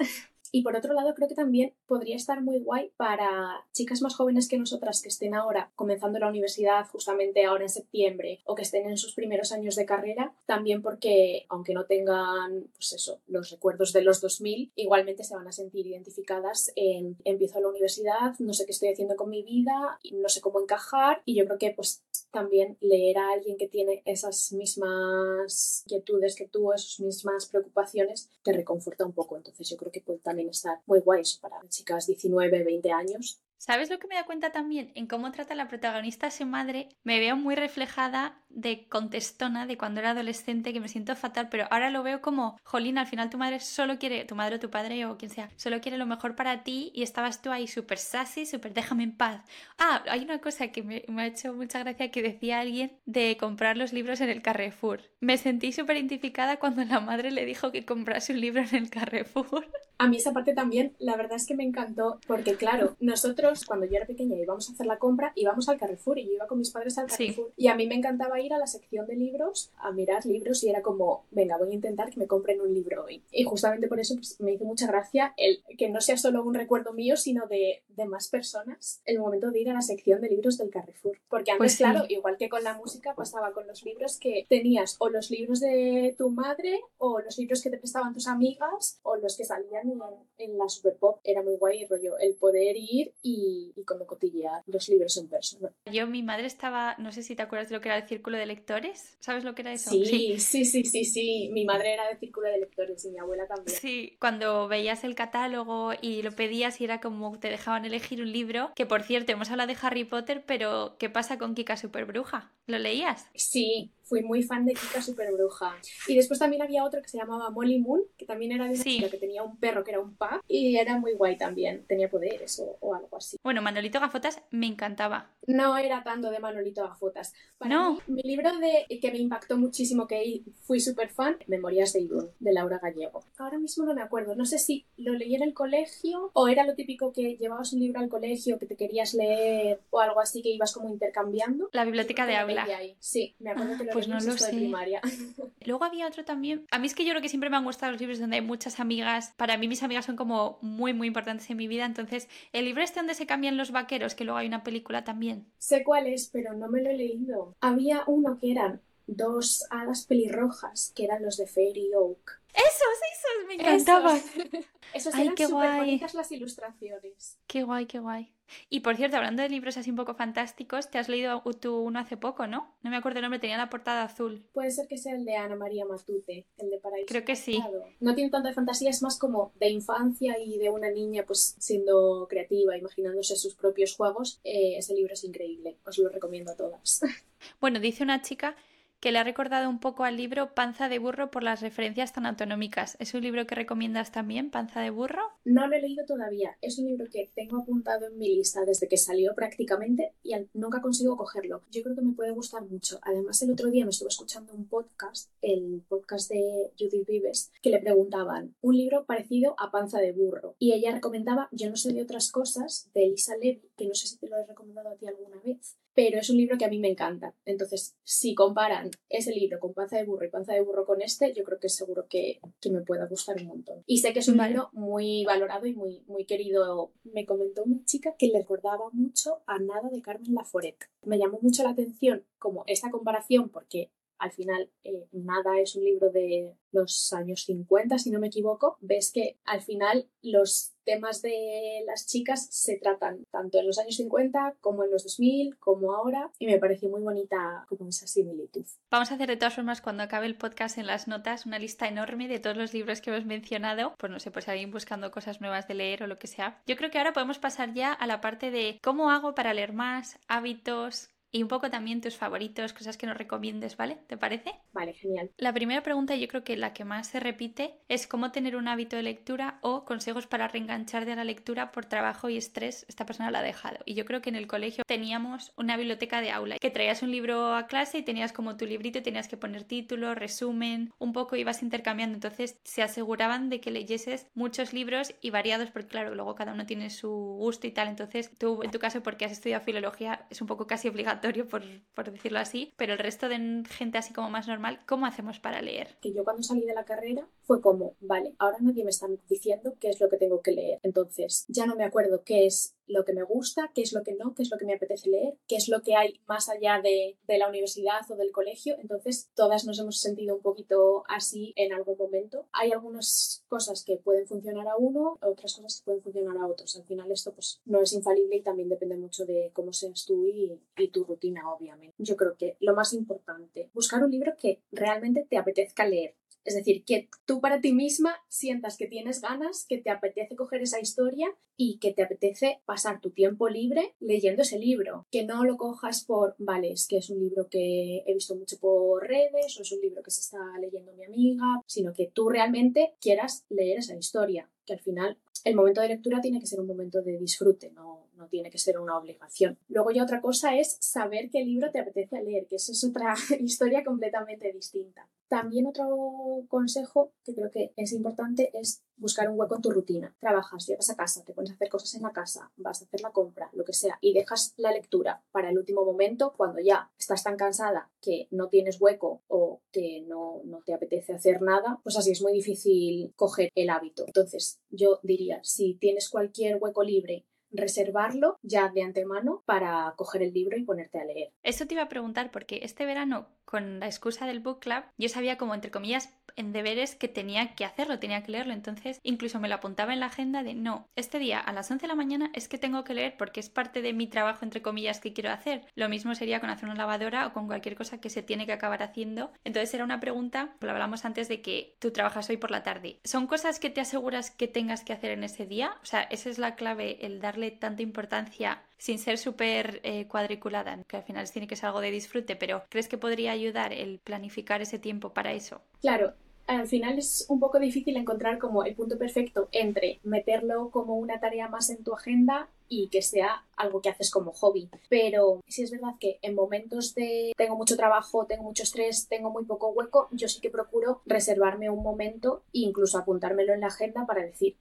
Y por otro lado, creo que también podría estar muy guay para chicas más jóvenes que nosotras que estén ahora comenzando la universidad justamente ahora en septiembre o que estén en sus primeros años de carrera, también porque aunque no tengan, pues eso, los recuerdos de los 2000, igualmente se van a sentir identificadas en empiezo la universidad, no sé qué estoy haciendo con mi vida, no sé cómo encajar y yo creo que pues también leer a alguien que tiene esas mismas inquietudes que tú, esas mismas preocupaciones, te reconforta un poco. Entonces yo creo que puede también estar muy guay para chicas 19, 20 años ¿Sabes lo que me da cuenta también? En cómo trata la protagonista a su madre, me veo muy reflejada de contestona de cuando era adolescente, que me siento fatal, pero ahora lo veo como, jolín, al final tu madre solo quiere, tu madre o tu padre o quien sea, solo quiere lo mejor para ti y estabas tú ahí súper sassy, súper déjame en paz. Ah, hay una cosa que me, ha hecho mucha gracia que decía alguien de comprar los libros en el Carrefour. Me sentí súper identificada cuando la madre le dijo que comprase un libro en el Carrefour. A mí esa parte también, la verdad es que me encantó, porque claro, nosotros cuando yo era pequeña íbamos a hacer la compra, íbamos al Carrefour y yo iba con mis padres al Carrefour. Y a mí me encantaba ir a la sección de libros, a mirar libros y era como, venga, voy a intentar que me compren un libro hoy. Y justamente por eso pues, me hizo mucha gracia el que no sea solo un recuerdo mío, sino de, de más personas, el momento de ir a la sección de libros del Carrefour. Porque antes, pues claro, igual que con la música, pasaba con los libros que tenías o los libros de tu madre o los libros que te prestaban tus amigas o los que salían en, la Super Pop. Era muy guay, rollo, el poder ir y y, y como cotillear los libros en persona. Yo, mi madre estaba, no sé si te acuerdas de lo que era el círculo de lectores, ¿sabes lo que era eso? Sí, sí, sí, sí, sí, sí. Mi madre era de círculo de lectores y mi abuela también. Sí, cuando veías el catálogo y lo pedías y era como te dejaban elegir un libro, que por cierto, hemos hablado de Harry Potter, pero ¿qué pasa con Kika Superbruja? ¿Lo leías? Sí, fui muy fan de Kika Superbruja. Y después también había otro que se llamaba Molly Moon, que también era de una chica que tenía un perro que era un pa y era muy guay también, tenía poderes o, o, algo así. Bueno, Manolito Gafotas me encantaba. No era tanto de Manolito Gafotas. Para no. Mí, mi libro de que me impactó muchísimo, que fui súper fan, Memorias de Idún, de Laura Gallego. Ahora mismo no me acuerdo, no sé si lo leí en el colegio o era lo típico que llevabas un libro al colegio que te querías leer o algo así que ibas como intercambiando. La biblioteca de aula. Sí, me acuerdo que lo pues no lo sé. primaria. Luego había otro también. A mí es que yo creo que siempre me han gustado los libros donde hay muchas amigas. Para mí mis amigas son como muy, muy importantes en mi vida. Entonces, el libro este donde se cambian los vaqueros, que luego hay una película también. Sé cuál es, pero no me lo he leído. Había uno que eran dos hadas pelirrojas, que eran los de Fairy Oak. Esos, esos, me encantaban. Esos, esos Ay, eran qué guay. bonitas las ilustraciones. Qué guay, qué guay. Y por cierto, hablando de libros así un poco fantásticos, te has leído tú uno hace poco, ¿no? No me acuerdo el nombre, tenía la portada azul. Puede ser que sea el de Ana María Matute, el de Paraíso. Creo que sí. No tiene tanta fantasía, es más como de infancia y de una niña pues siendo creativa, imaginándose sus propios juegos. Eh, ese libro es increíble, os lo recomiendo a todas. Bueno, dice una chica que le ha recordado un poco al libro Panza de burro por las referencias tan autonómicas. ¿Es un libro que recomiendas también, Panza de burro? No lo he leído todavía. Es un libro que tengo apuntado en mi lista desde que salió prácticamente y nunca consigo cogerlo. Yo creo que me puede gustar mucho. Además, el otro día me estuve escuchando un podcast, el podcast de Judith Vives, que le preguntaban un libro parecido a Panza de burro. Y ella recomendaba Yo no sé de otras cosas, de Elisa Levy, que no sé si te lo he recomendado a ti alguna vez pero es un libro que a mí me encanta. Entonces, si comparan ese libro con Panza de Burro y Panza de Burro con este, yo creo que seguro que, que me pueda gustar un montón. Y sé que es un libro muy valorado y muy, muy querido. Me comentó una chica que le recordaba mucho a Nada de Carmen Laforet. Me llamó mucho la atención como esta comparación porque al final eh, Nada es un libro de los años 50, si no me equivoco, ves que al final los temas de las chicas se tratan tanto en los años 50 como en los 2000, como ahora, y me pareció muy bonita como esa similitud. Vamos a hacer de todas formas cuando acabe el podcast en las notas una lista enorme de todos los libros que hemos mencionado, pues no sé, pues alguien buscando cosas nuevas de leer o lo que sea. Yo creo que ahora podemos pasar ya a la parte de cómo hago para leer más, hábitos, y un poco también tus favoritos, cosas que nos recomiendes, ¿vale? ¿Te parece? Vale, genial. La primera pregunta, yo creo que la que más se repite, es cómo tener un hábito de lectura o consejos para reenganchar de la lectura por trabajo y estrés. Esta persona la ha dejado. Y yo creo que en el colegio teníamos una biblioteca de aula, que traías un libro a clase y tenías como tu librito y tenías que poner título, resumen, un poco ibas intercambiando. Entonces se aseguraban de que leyeses muchos libros y variados, porque claro, luego cada uno tiene su gusto y tal. Entonces tú, en tu caso, porque has estudiado filología, es un poco casi obligatorio por, por, decirlo así, pero el resto de gente así como más normal, ¿cómo hacemos para leer? Que yo cuando salí de la carrera fue como, vale, ahora nadie me está diciendo qué es lo que tengo que leer. Entonces ya no me acuerdo qué es lo que me gusta, qué es lo que no, qué es lo que me apetece leer, qué es lo que hay más allá de, de, la universidad o del colegio. Entonces, todas nos hemos sentido un poquito así en algún momento. Hay algunas cosas que pueden funcionar a uno, otras cosas que pueden funcionar a otros. Al final esto pues no es infalible y también depende mucho de cómo seas tú y, y tu rutina, obviamente. Yo creo que lo más importante, buscar un libro que realmente te apetezca leer. Es decir, que tú para ti misma sientas que tienes ganas, que te apetece coger esa historia y que te apetece pasar tu tiempo libre leyendo ese libro. Que no lo cojas por, vale, es que es un libro que he visto mucho por redes o es un libro que se está leyendo mi amiga, sino que tú realmente quieras leer esa historia. Que al final el momento de lectura tiene que ser un momento de disfrute, no, no tiene que ser una obligación. Luego ya otra cosa es saber qué libro te apetece leer, que eso es otra historia completamente distinta. También otro consejo que creo que es importante es buscar un hueco en tu rutina. Trabajas, llegas a casa, te pones a hacer cosas en la casa, vas a hacer la compra, lo que sea, y dejas la lectura para el último momento cuando ya estás tan cansada que no tienes hueco o que no, no te apetece hacer nada, pues así es muy difícil coger el hábito. Entonces, yo diría, si tienes cualquier hueco libre reservarlo ya de antemano para coger el libro y ponerte a leer. Eso te iba a preguntar porque este verano, con la excusa del book club, yo sabía como entre comillas en deberes que tenía que hacerlo, tenía que leerlo. Entonces, incluso me lo apuntaba en la agenda de no, este día a las 11 de la mañana es que tengo que leer porque es parte de mi trabajo, entre comillas, que quiero hacer. Lo mismo sería con hacer una lavadora o con cualquier cosa que se tiene que acabar haciendo. Entonces, era una pregunta, lo hablamos antes de que tú trabajas hoy por la tarde. ¿Son cosas que te aseguras que tengas que hacer en ese día? O sea, esa es la clave, el darle tanta importancia sin ser súper eh, cuadriculada, que al final tiene que ser algo de disfrute, pero ¿crees que podría ayudar el planificar ese tiempo para eso? Claro, al final es un poco difícil encontrar como el punto perfecto entre meterlo como una tarea más en tu agenda y que sea algo que haces como hobby. Pero sí es verdad que en momentos de tengo mucho trabajo, tengo mucho estrés, tengo muy poco hueco, yo sí que procuro reservarme un momento e incluso apuntármelo en la agenda para decir,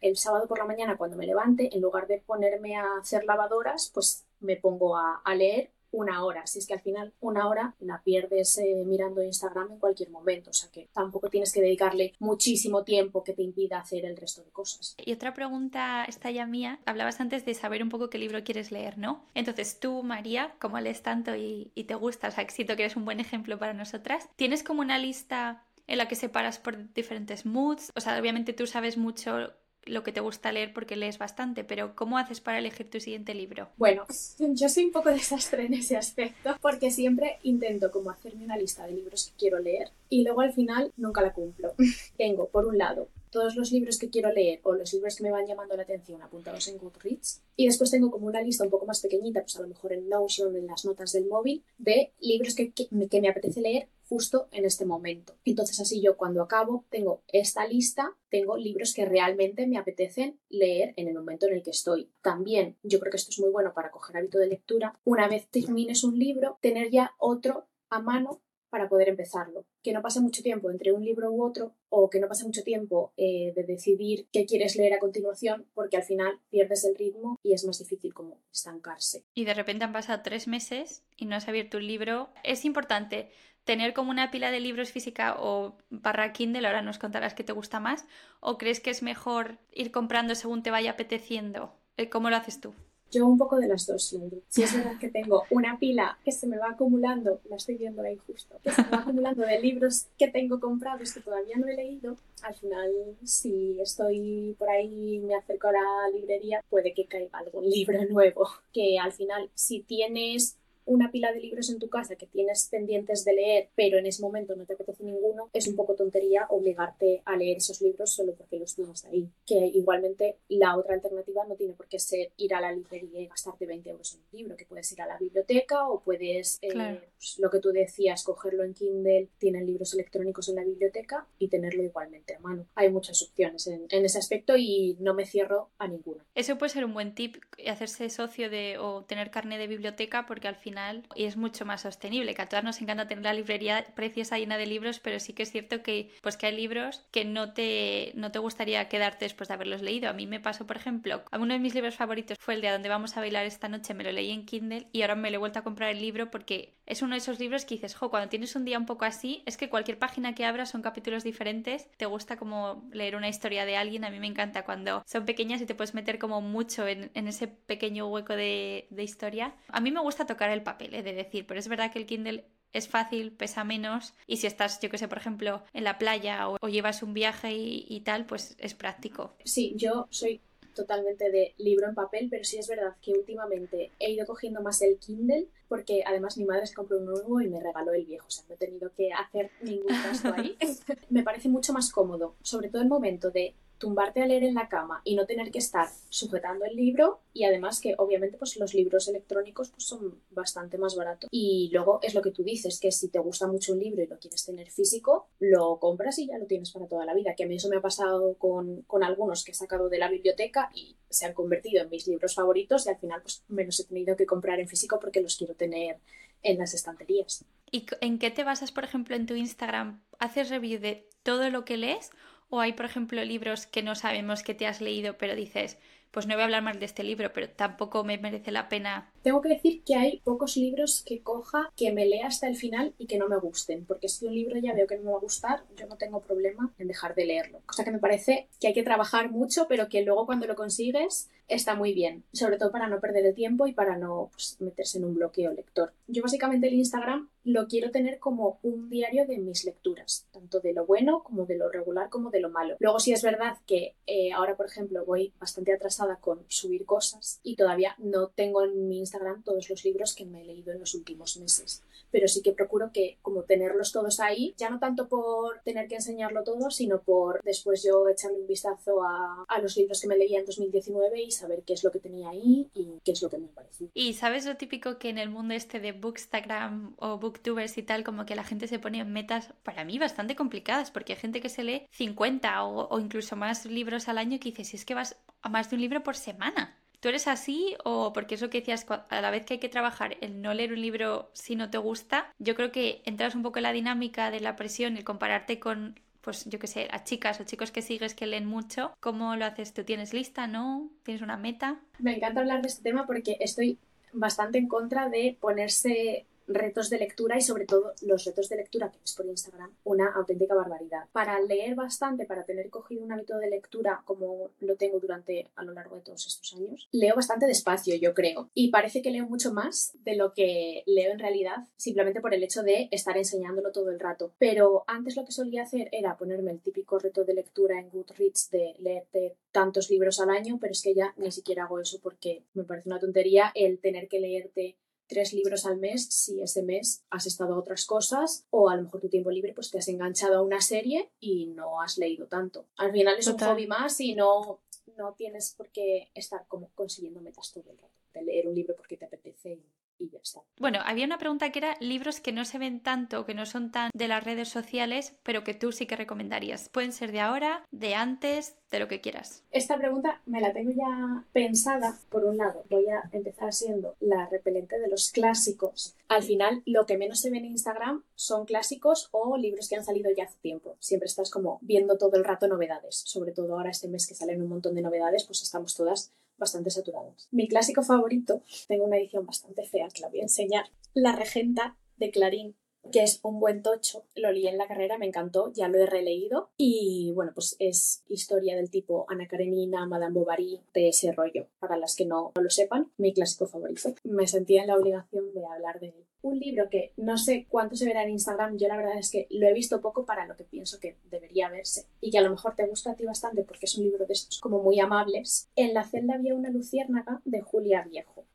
el sábado por la mañana cuando me levante, en lugar de ponerme a hacer lavadoras, pues me pongo a, leer una hora. Si es que al final una hora la pierdes eh, mirando Instagram en cualquier momento. O sea que tampoco tienes que dedicarle muchísimo tiempo que te impida hacer el resto de cosas. Y otra pregunta está ya mía. Hablabas antes de saber un poco qué libro quieres leer, ¿no? Entonces tú, María, como lees tanto y, te gusta, o sea, siento que eres un buen ejemplo para nosotras, ¿tienes como una lista en la que separas por diferentes moods? O sea, obviamente tú sabes mucho lo que te gusta leer porque lees bastante, pero ¿cómo haces para elegir tu siguiente libro? Bueno, yo soy un poco desastre en ese aspecto porque siempre intento como hacerme una lista de libros que quiero leer y luego al final nunca la cumplo. Tengo, por un lado, todos los libros que quiero leer o los libros que me van llamando la atención apuntados en Goodreads y después tengo como una lista un poco más pequeñita, pues a lo mejor en Notion, en las notas del móvil, de libros que, que, que me apetece leer justo en este momento. Entonces así yo cuando acabo tengo esta lista, tengo libros que realmente me apetecen leer en el momento en el que estoy. También yo creo que esto es muy bueno para coger hábito de lectura. Una vez termines un libro, tener ya otro a mano para poder empezarlo. Que no pase mucho tiempo entre un libro u otro o que no pase mucho tiempo eh, de decidir qué quieres leer a continuación porque al final pierdes el ritmo y es más difícil como estancarse. Y de repente han pasado tres meses y no has abierto un libro. Es importante tener como una pila de libros física o barra Kindle, ahora nos contarás qué te gusta más, o crees que es mejor ir comprando según te vaya apeteciendo? Eh, ¿Cómo lo haces tú? Yo un poco de las dos, Si es verdad que tengo una pila que se me va acumulando, la estoy viendo ahí justo, que se me va acumulando de libros que tengo comprados que todavía no he leído, al final si estoy por ahí y me acerco a la librería, puede que caiga algún libro nuevo. Que al final, si tienes una pila de libros en tu casa que tienes pendientes de leer, pero en ese momento no te apetece ninguno, es un poco tontería obligarte a leer esos libros solo porque los tienes ahí. Que igualmente la otra alternativa no tiene por qué ser ir a la librería y gastarte 20 euros en un libro, que puedes ir a la biblioteca o puedes, eh, pues, lo que tú decías, cogerlo en Kindle, tienen libros electrónicos en la biblioteca y tenerlo igualmente a mano. Hay muchas opciones en, en ese aspecto y no me cierro a ninguna. Eso puede ser un buen tip, hacerse socio de o tener carne de biblioteca porque al final y es mucho más sostenible. Que a todas nos encanta tener la librería preciosa llena de libros, pero sí que es cierto que, pues, que hay libros que no te, no te gustaría quedarte después de haberlos leído. A mí me pasó, por ejemplo, uno de mis libros favoritos fue el de A dónde vamos a bailar esta noche, me lo leí en Kindle y ahora me lo he vuelto a comprar el libro porque es uno de esos libros que dices, jo, cuando tienes un día un poco así, es que cualquier página que abras son capítulos diferentes, te gusta como leer una historia de alguien, a mí me encanta cuando son pequeñas y te puedes meter como mucho en, en ese pequeño hueco de, de historia. A mí me gusta tocar el papel, he de decir, pero es verdad que el Kindle es fácil, pesa menos y si estás, yo que sé, por ejemplo, en la playa o, llevas un viaje y, y, tal, pues es práctico. Sí, yo soy totalmente de libro en papel, pero sí es verdad que últimamente he ido cogiendo más el Kindle porque además mi madre se compró un nuevo y me regaló el viejo, o sea, no he tenido que hacer ningún gasto ahí. me parece mucho más cómodo, sobre todo el momento de tumbarte a leer en la cama y no tener que estar sujetando el libro y además que obviamente pues los libros electrónicos pues son bastante más baratos y luego es lo que tú dices que si te gusta mucho un libro y lo quieres tener físico lo compras y ya lo tienes para toda la vida que a mí eso me ha pasado con, con algunos que he sacado de la biblioteca y se han convertido en mis libros favoritos y al final pues me los he tenido que comprar en físico porque los quiero tener en las estanterías. ¿Y en qué te basas, por ejemplo, en tu Instagram? ¿Haces review de todo lo que lees o hay, por ejemplo, libros que no sabemos que te has leído, pero dices, pues no voy a hablar más de este libro, pero tampoco me merece la pena. Tengo que decir que hay pocos libros que coja, que me lea hasta el final y que no me gusten, porque si un libro ya veo que no me va a gustar, yo no tengo problema en dejar de leerlo. Cosa que me parece que hay que trabajar mucho, pero que luego cuando lo consigues está muy bien, sobre todo para no perder el tiempo y para no pues, meterse en un bloqueo lector. Yo básicamente el Instagram lo quiero tener como un diario de mis lecturas, tanto de lo bueno como de lo regular como de lo malo. Luego sí es verdad que eh, ahora, por ejemplo, voy bastante atrasada con subir cosas y todavía no tengo en mi Instagram todos los libros que me he leído en los últimos meses pero sí que procuro que como tenerlos todos ahí, ya no tanto por tener que enseñarlo todo, sino por después yo echarle un vistazo a, a los libros que me leía en 2019 y saber qué es lo que tenía ahí y qué es lo que me pareció. Y sabes lo típico que en el mundo este de Bookstagram o Booktubers y tal, como que la gente se pone metas para mí bastante complicadas, porque hay gente que se lee 50 o, incluso más libros al año que dice, si es que vas a más de un libro por semana. ¿Tú eres así o porque eso que decías, a la vez que hay que trabajar el no leer un libro si no te gusta, yo creo que entras un poco en la dinámica de la presión, el compararte con pues yo qué sé, a chicas o chicos que sigues que leen mucho, ¿cómo lo haces tú? ¿Tienes lista, no? ¿Tienes una meta? Me encanta hablar de este tema porque estoy bastante en contra de ponerse retos de lectura y sobre todo los retos de lectura que ves por Instagram, una auténtica barbaridad. Para leer bastante, para tener cogido un hábito de lectura como lo tengo durante a lo largo de todos estos años, leo bastante despacio, yo creo. Y parece que leo mucho más de lo que leo en realidad, simplemente por el hecho de estar enseñándolo todo el rato. Pero antes lo que solía hacer era ponerme el típico reto de lectura en Goodreads de leerte tantos libros al año, pero es que ya ni siquiera hago eso porque me parece una tontería el tener que leerte tres libros al mes si ese mes has estado a otras cosas o a lo mejor tu tiempo libre pues te has enganchado a una serie y no has leído tanto. Al final es un hobby más y no, no tienes por qué estar como consiguiendo metas todo el rato. De leer un libro porque te apetece y ya está. Bueno, había una pregunta que era libros que no se ven tanto, que no son tan de las redes sociales, pero que tú sí que recomendarías. Pueden ser de ahora, de antes, de lo que quieras. Esta pregunta me la tengo ya pensada. Por un lado, voy a empezar siendo la repelente de los clásicos. Al final, lo que menos se ve en Instagram son clásicos o libros que han salido ya hace tiempo. Siempre estás como viendo todo el rato novedades. Sobre todo ahora este mes que salen un montón de novedades, pues estamos todas bastante saturados. Mi clásico favorito, tengo una edición bastante fea que la voy a enseñar, La Regenta de Clarín que es un buen tocho. Lo leí en la carrera, me encantó, ya lo he releído. Y bueno, pues es historia del tipo Ana Karenina, Madame Bovary, de ese rollo. Para las que no, no lo sepan, mi clásico favorito. Me sentía en la obligación de hablar de él un libro que no sé cuánto se verá en Instagram, yo la verdad es que lo he visto poco para lo que pienso que debería verse y que a lo mejor te gusta a ti bastante porque es un libro de estos como muy amables. En la celda había una luciérnaga de Julia Viejo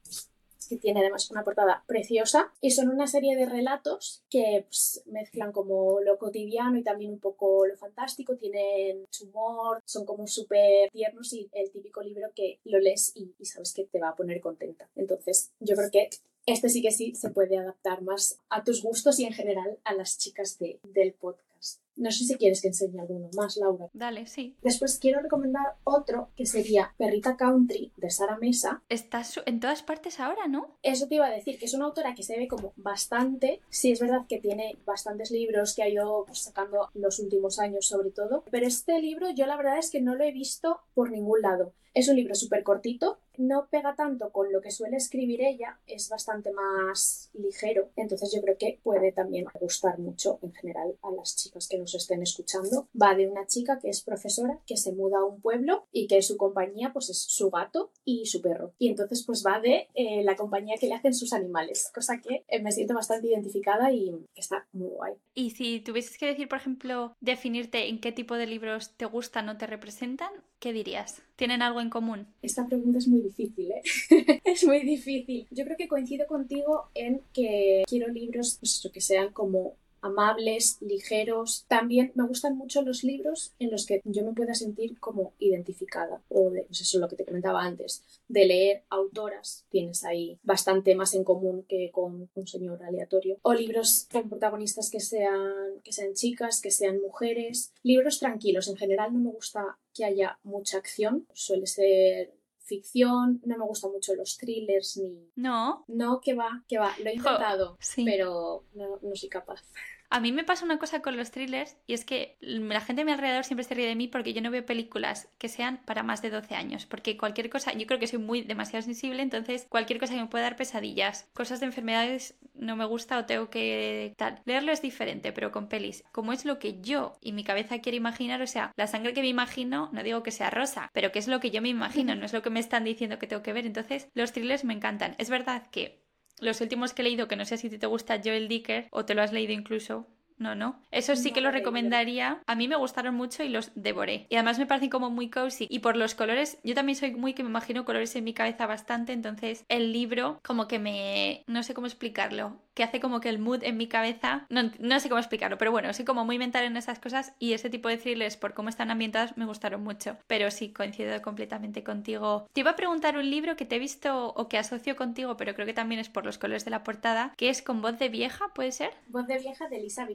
que tiene además una portada preciosa y son una serie de relatos que pues, mezclan como lo cotidiano y también un poco lo fantástico, tienen humor, son como súper tiernos y el típico libro que lo lees y, y sabes que te va a poner contenta. Entonces yo creo que este sí que sí se puede adaptar más a tus gustos y en general a las chicas de, del podcast. No sé si quieres que enseñe alguno más, Laura. Dale, sí. Después quiero recomendar otro que sería Perrita Country de Sara Mesa. Está en todas partes ahora, ¿no? Eso te iba a decir, que es una autora que se ve como bastante. Sí, es verdad que tiene bastantes libros que ha ido pues, sacando los últimos años, sobre todo. Pero este libro, yo la verdad es que no lo he visto por ningún lado. Es un libro súper cortito, no pega tanto con lo que suele escribir ella, es bastante más ligero, entonces yo creo que puede también gustar mucho en general a las chicas que nos estén escuchando. Va de una chica que es profesora, que se muda a un pueblo y que su compañía pues es su gato y su perro. Y entonces pues va de eh, la compañía que le hacen sus animales, cosa que eh, me siento bastante identificada y está muy guay. Y si tuvieses que decir, por ejemplo, definirte en qué tipo de libros te gustan o te representan, ¿qué dirías? ¿Tienen algo en común? Esta pregunta es muy difícil, ¿eh? es muy difícil. Yo creo que coincido contigo en que quiero libros pues, que sean como amables, ligeros. También me gustan mucho los libros en los que yo me pueda sentir como identificada o de, pues eso es lo que te comentaba antes, de leer autoras, tienes ahí bastante más en común que con un señor aleatorio. O libros con protagonistas que sean, que sean chicas, que sean mujeres. Libros tranquilos, en general no me gusta que haya mucha acción, suele ser ficción, no me gustan mucho los thrillers ni... No. No, que va, que va, lo he intentado, pero no, no soy capaz. A mí me pasa una cosa con los thrillers y es que la gente a mi alrededor siempre se ríe de mí porque yo no veo películas que sean para más de 12 años, porque cualquier cosa, yo creo que soy muy demasiado sensible, entonces cualquier cosa que me pueda dar pesadillas, cosas de enfermedades no me gusta o tengo que tal. Leerlo es diferente, pero con pelis, como es lo que yo y mi cabeza quiere imaginar, o sea, la sangre que me imagino, no digo que sea rosa, pero que es lo que yo me imagino, no es lo que me están diciendo que tengo que ver. Entonces, los thrillers me encantan. Es verdad que los últimos que he leído, que no sé si te gusta Joel Dicker o te lo has leído incluso, no, no. Eso sí que lo recomendaría. A mí me gustaron mucho y los devoré. Y además me parecen como muy cozy. Y por los colores, yo también soy muy que me imagino colores en mi cabeza bastante. Entonces el libro como que me... no sé cómo explicarlo que hace como que el mood en mi cabeza, no, no sé cómo explicarlo, pero bueno, soy como muy mental en esas cosas y ese tipo de thrillers por cómo están ambientados me gustaron mucho, pero sí coincido completamente contigo. Te iba a preguntar un libro que te he visto o que asocio contigo, pero creo que también es por los colores de la portada, que es con voz de vieja, ¿puede ser? Voz de vieja de Elisa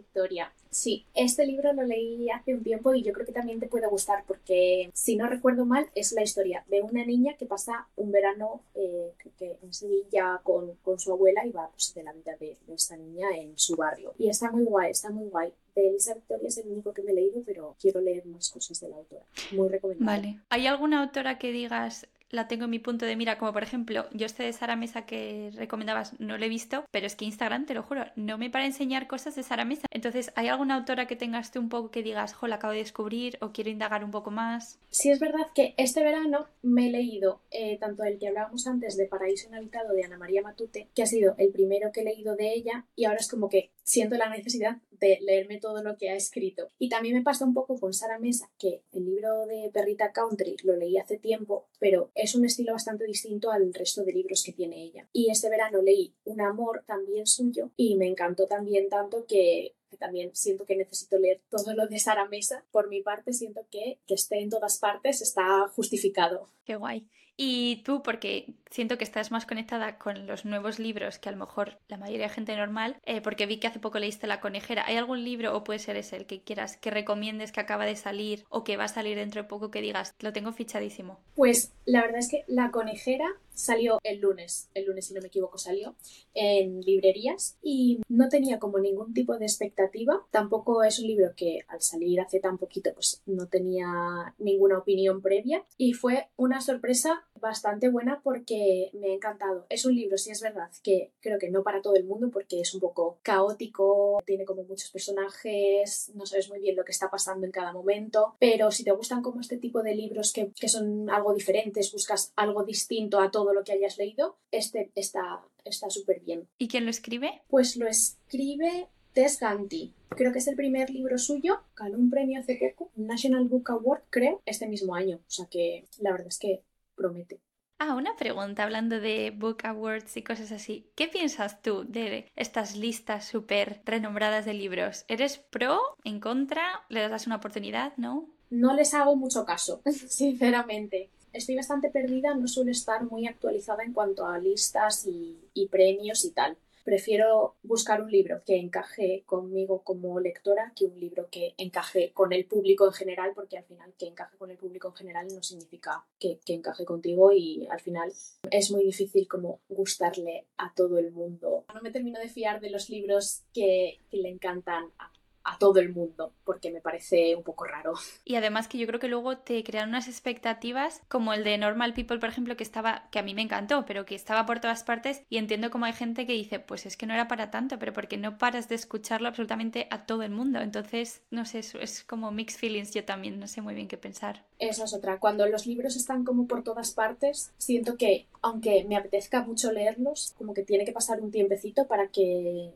Sí, este libro lo leí hace un tiempo y yo creo que también te puede gustar porque, si no recuerdo mal, es la historia de una niña que pasa un verano eh, en Sevilla con, con, su abuela y va pues, de la vida de de, esta niña en su barrio. Y está muy guay, está muy guay. De Elisa Victoria es el único que me he leído, pero quiero leer más cosas de la autora. Muy recomendable. Vale. ¿Hay alguna autora que digas, la tengo en mi punto de mira, como por ejemplo, yo este de Sara Mesa que recomendabas no lo he visto, pero es que Instagram, te lo juro, no me para enseñar cosas de Sara Mesa. Entonces, ¿hay alguna autora que tengas tú un poco que digas, jo, la acabo de descubrir o quiero indagar un poco más? Sí, es verdad que este verano me he leído eh, tanto el que hablábamos antes de Paraíso Inhabitado de Ana María Matute, que ha sido el primero que he leído de ella, y ahora es como que siento la necesidad de leerme todo lo que ha escrito. Y también me pasa un poco con Sara Mesa, que el libro de Perrita Country lo leí hace tiempo, pero es un estilo bastante distinto al resto de libros que tiene ella. Y este verano leí Un amor también suyo y me encantó también tanto que también siento que necesito leer todo lo de Sara Mesa. Por mi parte, siento que que esté en todas partes está justificado. Qué guay. Y tú, porque siento que estás más conectada con los nuevos libros que a lo mejor la mayoría de gente normal, eh, porque vi que hace poco leíste La conejera. ¿Hay algún libro, o puede ser ese el que quieras, que recomiendes que acaba de salir o que va a salir dentro de poco que digas, lo tengo fichadísimo? Pues la verdad es que La conejera salió el lunes, el lunes si no me equivoco salió, en librerías y no tenía como ningún tipo de expectativa. Tampoco es un libro que al salir hace tan poquito pues no tenía ninguna opinión previa y fue una sorpresa bastante buena porque me ha encantado. Es un libro, sí es verdad, que creo que no para todo el mundo porque es un poco caótico, tiene como muchos personajes, no sabes muy bien lo que está pasando en cada momento, pero si te gustan como este tipo de libros que, que son algo diferentes, buscas algo distinto a todo lo que hayas leído, este está está súper bien. ¿Y quién lo escribe? Pues lo escribe Tess Ganti. Creo que es el primer libro suyo. Ganó un premio hace poco, National Book Award, creo, este mismo año. O sea que la verdad es que promete. Ah, una pregunta hablando de Book Awards y cosas así. ¿Qué piensas tú de estas listas súper renombradas de libros? ¿Eres pro? ¿En contra? ¿Le das una oportunidad? ¿No? No les hago mucho caso, sinceramente. Estoy bastante perdida, no suelo estar muy actualizada en cuanto a listas y, y premios y tal prefiero buscar un libro que encaje conmigo como lectora que un libro que encaje con el público en general, porque al final que encaje con el público en general no significa que, encaje contigo y al final es muy difícil como gustarle a todo el mundo. No me termino de fiar de los libros que, que le encantan a a todo el mundo, porque me parece un poco raro. Y además que yo creo que luego te crean unas expectativas como el de Normal People, por ejemplo, que estaba, que a mí me encantó, pero que estaba por todas partes y entiendo como hay gente que dice, pues es que no era para tanto, pero porque no paras de escucharlo absolutamente a todo el mundo. Entonces, no sé, es, es como mixed feelings, yo también no sé muy bien qué pensar. Esa es otra. Cuando los libros están como por todas partes, siento que, aunque me apetezca mucho leerlos, como que tiene que pasar un tiempecito para que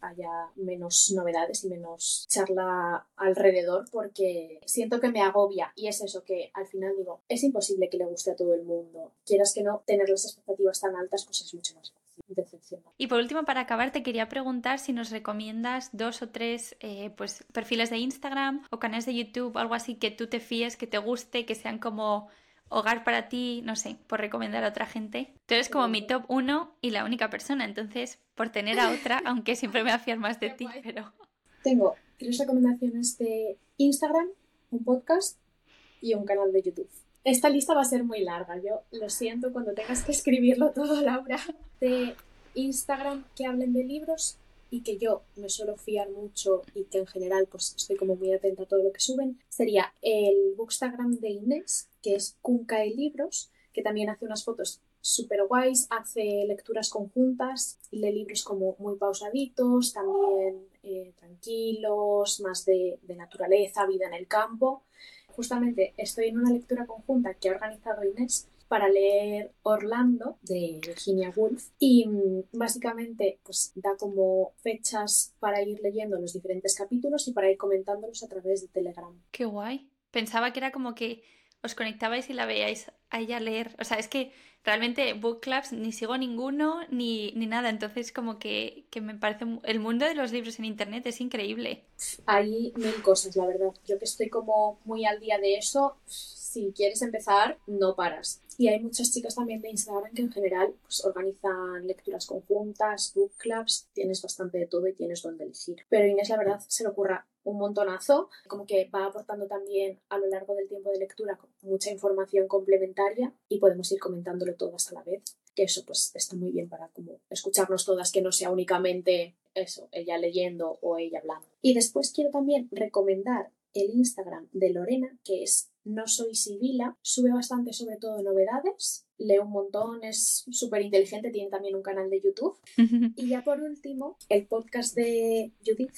haya menos novedades y menos charla alrededor, porque siento que me agobia. Y es eso que al final digo, es imposible que le guste a todo el mundo. Quieras que no, tener las expectativas tan altas, pues es mucho más fácil. Y por último, para acabar, te quería preguntar si nos recomiendas dos o tres eh, pues, perfiles de Instagram o canales de YouTube, algo así que tú te fíes, que te guste, que sean como hogar para ti, no sé, por recomendar a otra gente. Tú eres como mi top uno y la única persona, entonces por tener a otra, aunque siempre me va más de ti, pero... Tengo tres recomendaciones de Instagram, un podcast y un canal de YouTube. Esta lista va a ser muy larga, yo lo siento cuando tengas que escribirlo todo, Laura. De Instagram que hablen de libros, y que yo me suelo fiar mucho y que en general pues estoy como muy atenta a todo lo que suben, sería el Bookstagram de Inés, que es Kunkai Libros, que también hace unas fotos súper guays, hace lecturas conjuntas, lee libros como muy pausaditos, también eh, tranquilos, más de, de naturaleza, vida en el campo. Justamente estoy en una lectura conjunta que ha organizado Inés para leer Orlando de Virginia Woolf y mm, básicamente pues da como fechas para ir leyendo los diferentes capítulos y para ir comentándolos a través de Telegram. Qué guay. Pensaba que era como que os conectabais y la veíais a ella leer. O sea, es que realmente book clubs ni sigo ninguno ni, ni nada. Entonces como que, que, me parece el mundo de los libros en internet es increíble. Hay mil cosas, la verdad. Yo que estoy como muy al día de eso, si quieres empezar, no paras. Y hay muchas chicas también de Instagram que en general pues, organizan lecturas conjuntas, book clubs, tienes bastante de todo y tienes donde elegir. Pero Inés, la verdad, se le ocurra un montonazo, como que va aportando también a lo largo del tiempo de lectura mucha información complementaria y podemos ir comentándolo todas a la vez, que eso pues está muy bien para como escucharnos todas, que no sea únicamente eso, ella leyendo o ella hablando. Y después quiero también recomendar el Instagram de Lorena, que es no soy Sibila, sube bastante sobre todo novedades, lee un montón, es súper inteligente, tiene también un canal de YouTube. y ya por último, el podcast de Judith,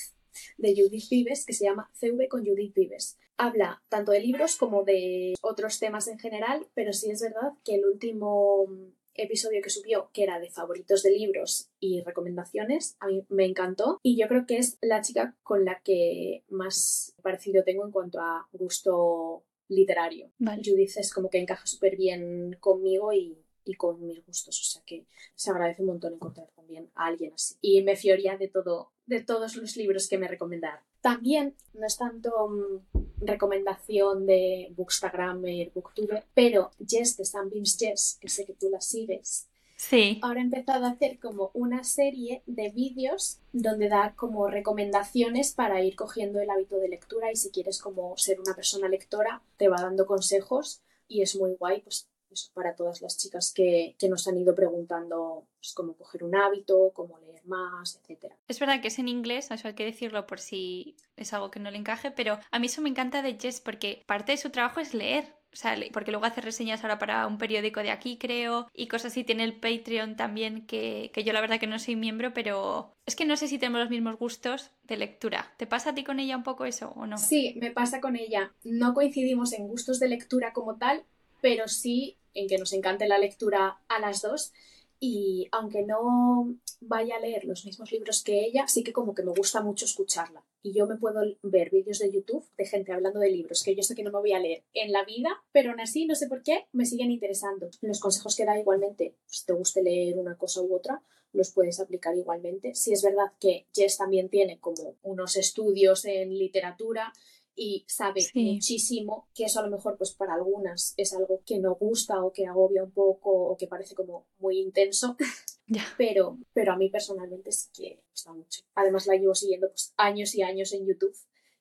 de Judith Vives, que se llama CV con Judith Vives. Habla tanto de libros como de otros temas en general, pero sí es verdad que el último episodio que subió, que era de favoritos de libros y recomendaciones, a mí me encantó y yo creo que es la chica con la que más parecido tengo en cuanto a gusto literario. Judith es como que encaja súper bien conmigo y, con mis gustos, o sea que se agradece un montón encontrar también a alguien así. Y me fioría de todo, de todos los libros que me recomendaron. También no es tanto mm, recomendación de Bookstagram, Booktube, pero Jess de Sunbeams Jess, que sé que tú la sigues, Sí. Ahora he empezado a hacer como una serie de vídeos donde da como recomendaciones para ir cogiendo el hábito de lectura y si quieres como ser una persona lectora te va dando consejos y es muy guay pues eso para todas las chicas que, que nos han ido preguntando pues, cómo coger un hábito, cómo leer más, etc. Es verdad que es en inglés, eso hay que decirlo por si es algo que no le encaje, pero a mí eso me encanta de Jess porque parte de su trabajo es leer. Sea, porque luego hace reseñas ahora para un periódico de aquí, creo, y cosas así. Tiene el Patreon también, que, que, yo la verdad que no soy miembro, pero es que no sé si tenemos los mismos gustos de lectura. ¿Te pasa a ti con ella un poco eso o no? Sí, me pasa con ella. No coincidimos en gustos de lectura como tal, pero sí en que nos encante la lectura a las dos y aunque no vaya a leer los mismos libros que ella, sí que como que me gusta mucho escucharla. Y yo me puedo ver vídeos de YouTube de gente hablando de libros que yo sé que no me voy a leer en la vida, pero aún así, no sé por qué, me siguen interesando. Los consejos que da igualmente, si te guste leer una cosa u otra, los puedes aplicar igualmente. Si es verdad que Jess también tiene como unos estudios en literatura y sabe muchísimo que eso a lo mejor pues para algunas es algo que no gusta o que agobia un poco o que parece como muy intenso pero pero a mí personalmente sí que gusta mucho además la llevo siguiendo pues años y años en YouTube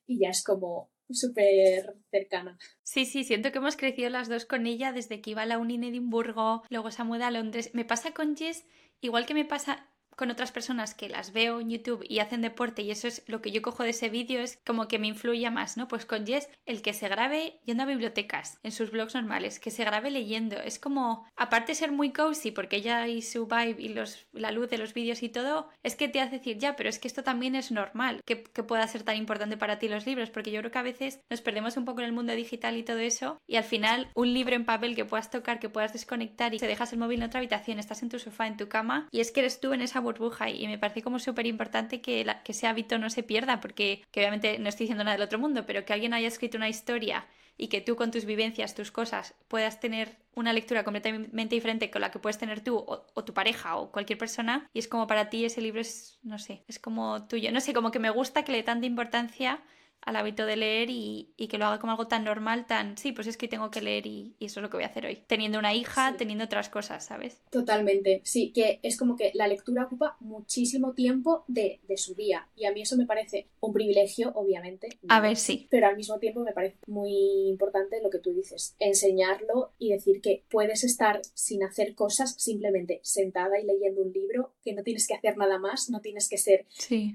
y ya es como súper cercana. Sí, sí, siento que hemos crecido las dos con ella desde que iba a la uni en Edimburgo, luego se muda a Londres. Me pasa con Jess, igual que me pasa con otras personas que las veo en YouTube y hacen deporte y eso es lo que yo cojo de ese vídeo es como que me influye más, ¿no? Pues con Jess, el que se grabe yendo a bibliotecas, en sus blogs normales, que se grabe leyendo, es como, aparte de ser muy cozy, porque ella y su vibe y los, la luz de los vídeos y todo, es que te hace decir, ya, pero es que esto también es normal, que, pueda ser tan importante para ti los libros, porque yo creo que a veces nos perdemos un poco en el mundo digital y todo eso, y al final un libro en papel que puedas tocar, que puedas desconectar y te dejas el móvil en otra habitación, estás en tu sofá, en tu cama, y es que eres tú en esa y me parece como súper importante que, que ese hábito no se pierda porque que obviamente no estoy diciendo nada del otro mundo, pero que alguien haya escrito una historia y que tú con tus vivencias, tus cosas, puedas tener una lectura completamente diferente con la que puedes tener tú o, o, tu pareja o cualquier persona y es como para ti ese libro es, no sé, es como tuyo, no sé, como que me gusta que le dé tanta importancia al hábito de leer y, y, que lo haga como algo tan normal, tan, sí, pues es que tengo que leer y, y eso es lo que voy a hacer hoy. Teniendo una hija, teniendo otras cosas, ¿sabes? Totalmente, sí, que es como que la lectura ocupa muchísimo tiempo de, de su día y a mí eso me parece un privilegio, obviamente. A ver, sí. Pero al mismo tiempo me parece muy importante lo que tú dices, enseñarlo y decir que puedes estar sin hacer cosas simplemente sentada y leyendo un libro, que no tienes que hacer nada más, no tienes que ser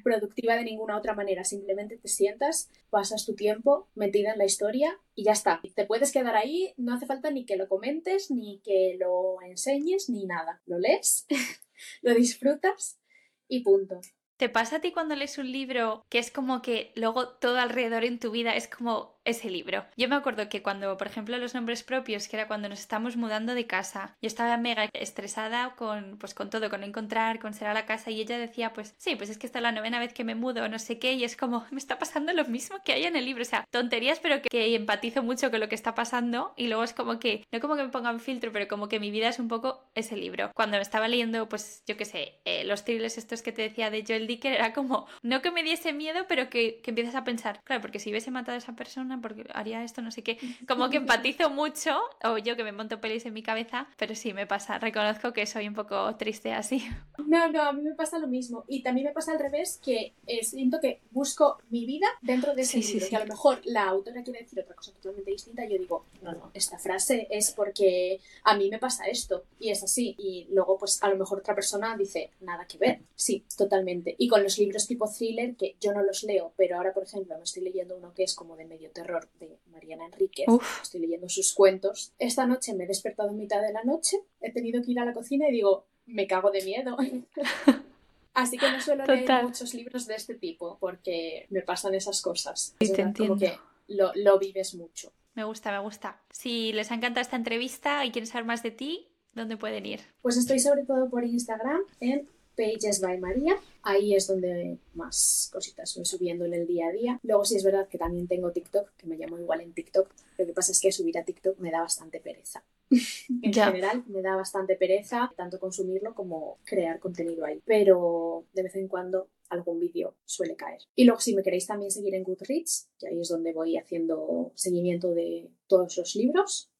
productiva de ninguna otra manera, simplemente te sientas, pasas tu tiempo metida en la historia y ya está. Te puedes quedar ahí, no hace falta ni que lo comentes, ni que lo enseñes, ni nada. Lo lees, lo disfrutas y punto. ¿Te pasa a ti cuando lees un libro que es como que luego todo alrededor en tu vida es como ese libro. Yo me acuerdo que cuando, por ejemplo, los nombres propios, que era cuando nos estamos mudando de casa, yo estaba mega estresada con, pues, con todo, con no encontrar, con ser a la casa, y ella decía, pues sí, pues es que esta es la novena vez que me mudo, no sé qué, y es como, me está pasando lo mismo que hay en el libro, o sea, tonterías, pero que, empatizo mucho con lo que está pasando, y luego es como que, no como que me pongan filtro, pero como que mi vida es un poco ese libro. Cuando me estaba leyendo, pues yo qué sé, eh, los thrillers estos que te decía de Joel Dicker, era como, no que me diese miedo, pero que, que empiezas a pensar, claro, porque si hubiese matado a esa persona, porque haría esto, no sé qué. Como que empatizo mucho, o yo que me monto pelis en mi cabeza, pero sí me pasa, reconozco que soy un poco triste así. No, no, a mí me pasa lo mismo. Y también me pasa al revés, que eh, siento que busco mi vida dentro de ese libro. Que a lo mejor la autora quiere decir otra cosa totalmente distinta, y yo digo, no, no, esta frase es porque a mí me pasa esto, y es así. Y luego, pues a lo mejor otra persona dice, nada que ver. Sí, totalmente. Y con los libros tipo thriller, que yo no los leo, pero ahora, por ejemplo, me estoy leyendo uno que es como de medio terror, de Mariana Enríquez. Estoy leyendo sus cuentos. Esta noche me he despertado en mitad de la noche, he tenido que ir a la cocina y digo, me cago de miedo. Así que no suelo leer muchos libros de este tipo porque me pasan esas cosas. te entiendo. que lo, lo vives mucho. Me gusta, me gusta. Si les ha encantado esta entrevista y quieren saber más de ti, ¿dónde pueden ir? Pues estoy sobre todo por Instagram en Pages by María. Ahí es donde más cositas voy subiendo en el día a día. Luego sí es verdad que también tengo TikTok, que me llamo igual en TikTok. Lo que pasa es que subir a TikTok me da bastante pereza. en general me da bastante pereza tanto consumirlo como crear contenido ahí. Pero de vez en cuando algún vídeo suele caer. Y luego si me queréis también seguir en Goodreads, que ahí es donde voy haciendo seguimiento de todos los libros,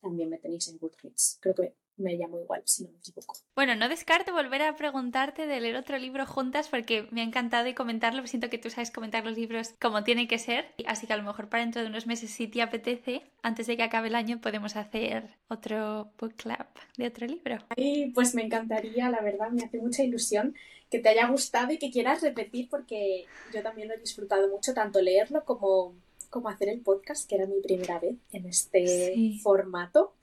también me tenéis en Goodreads. Creo que me llamo igual, si no me equivoco. Bueno, no descarto volver a preguntarte de leer otro libro juntas porque me ha encantado y comentarlo. Siento que tú sabes comentar los libros como tiene que ser. Así que a lo mejor para dentro de unos meses, si te apetece, antes de que acabe el año, podemos hacer otro book club de otro libro. Ay, pues me encantaría, la verdad, me hace mucha ilusión que te haya gustado y que quieras repetir porque yo también lo he disfrutado mucho, tanto leerlo como, como hacer el podcast, que era mi primera vez en este formato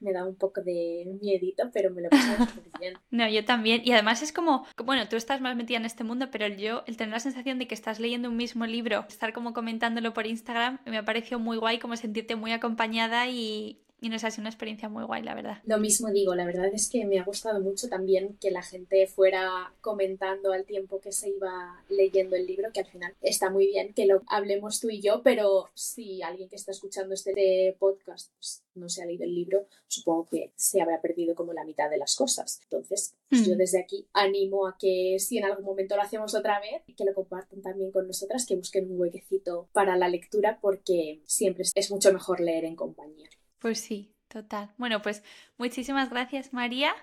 me da un poco de miedito, pero me lo paso muy bien. No, yo también. Y además es como, bueno, tú estás más metida en este mundo, pero yo, el tener la sensación de que estás leyendo un mismo libro, estar como comentándolo por Instagram, me ha parecido muy guay, como sentirte muy acompañada y, y nos ha sido una experiencia muy guay, la verdad. Lo mismo digo, la verdad es que me ha gustado mucho también que la gente fuera comentando al tiempo que se iba leyendo el libro, que al final está muy bien que lo hablemos tú y yo, pero si alguien que está escuchando este podcast pues, no se ha leído el libro, supongo que se habrá perdido como la mitad de las cosas. Entonces, pues yo mm. desde aquí animo a que si en algún momento lo hacemos otra vez, que lo compartan también con nosotras, que busquen un huequecito para la lectura, porque siempre es mucho mejor leer en compañía. Pues sí, total. Bueno, pues muchísimas gracias María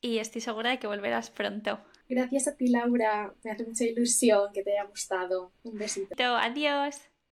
y estoy segura de que volverás pronto. Gracias a ti Laura, me hace mucha ilusión que te haya gustado. Un besito. Adiós.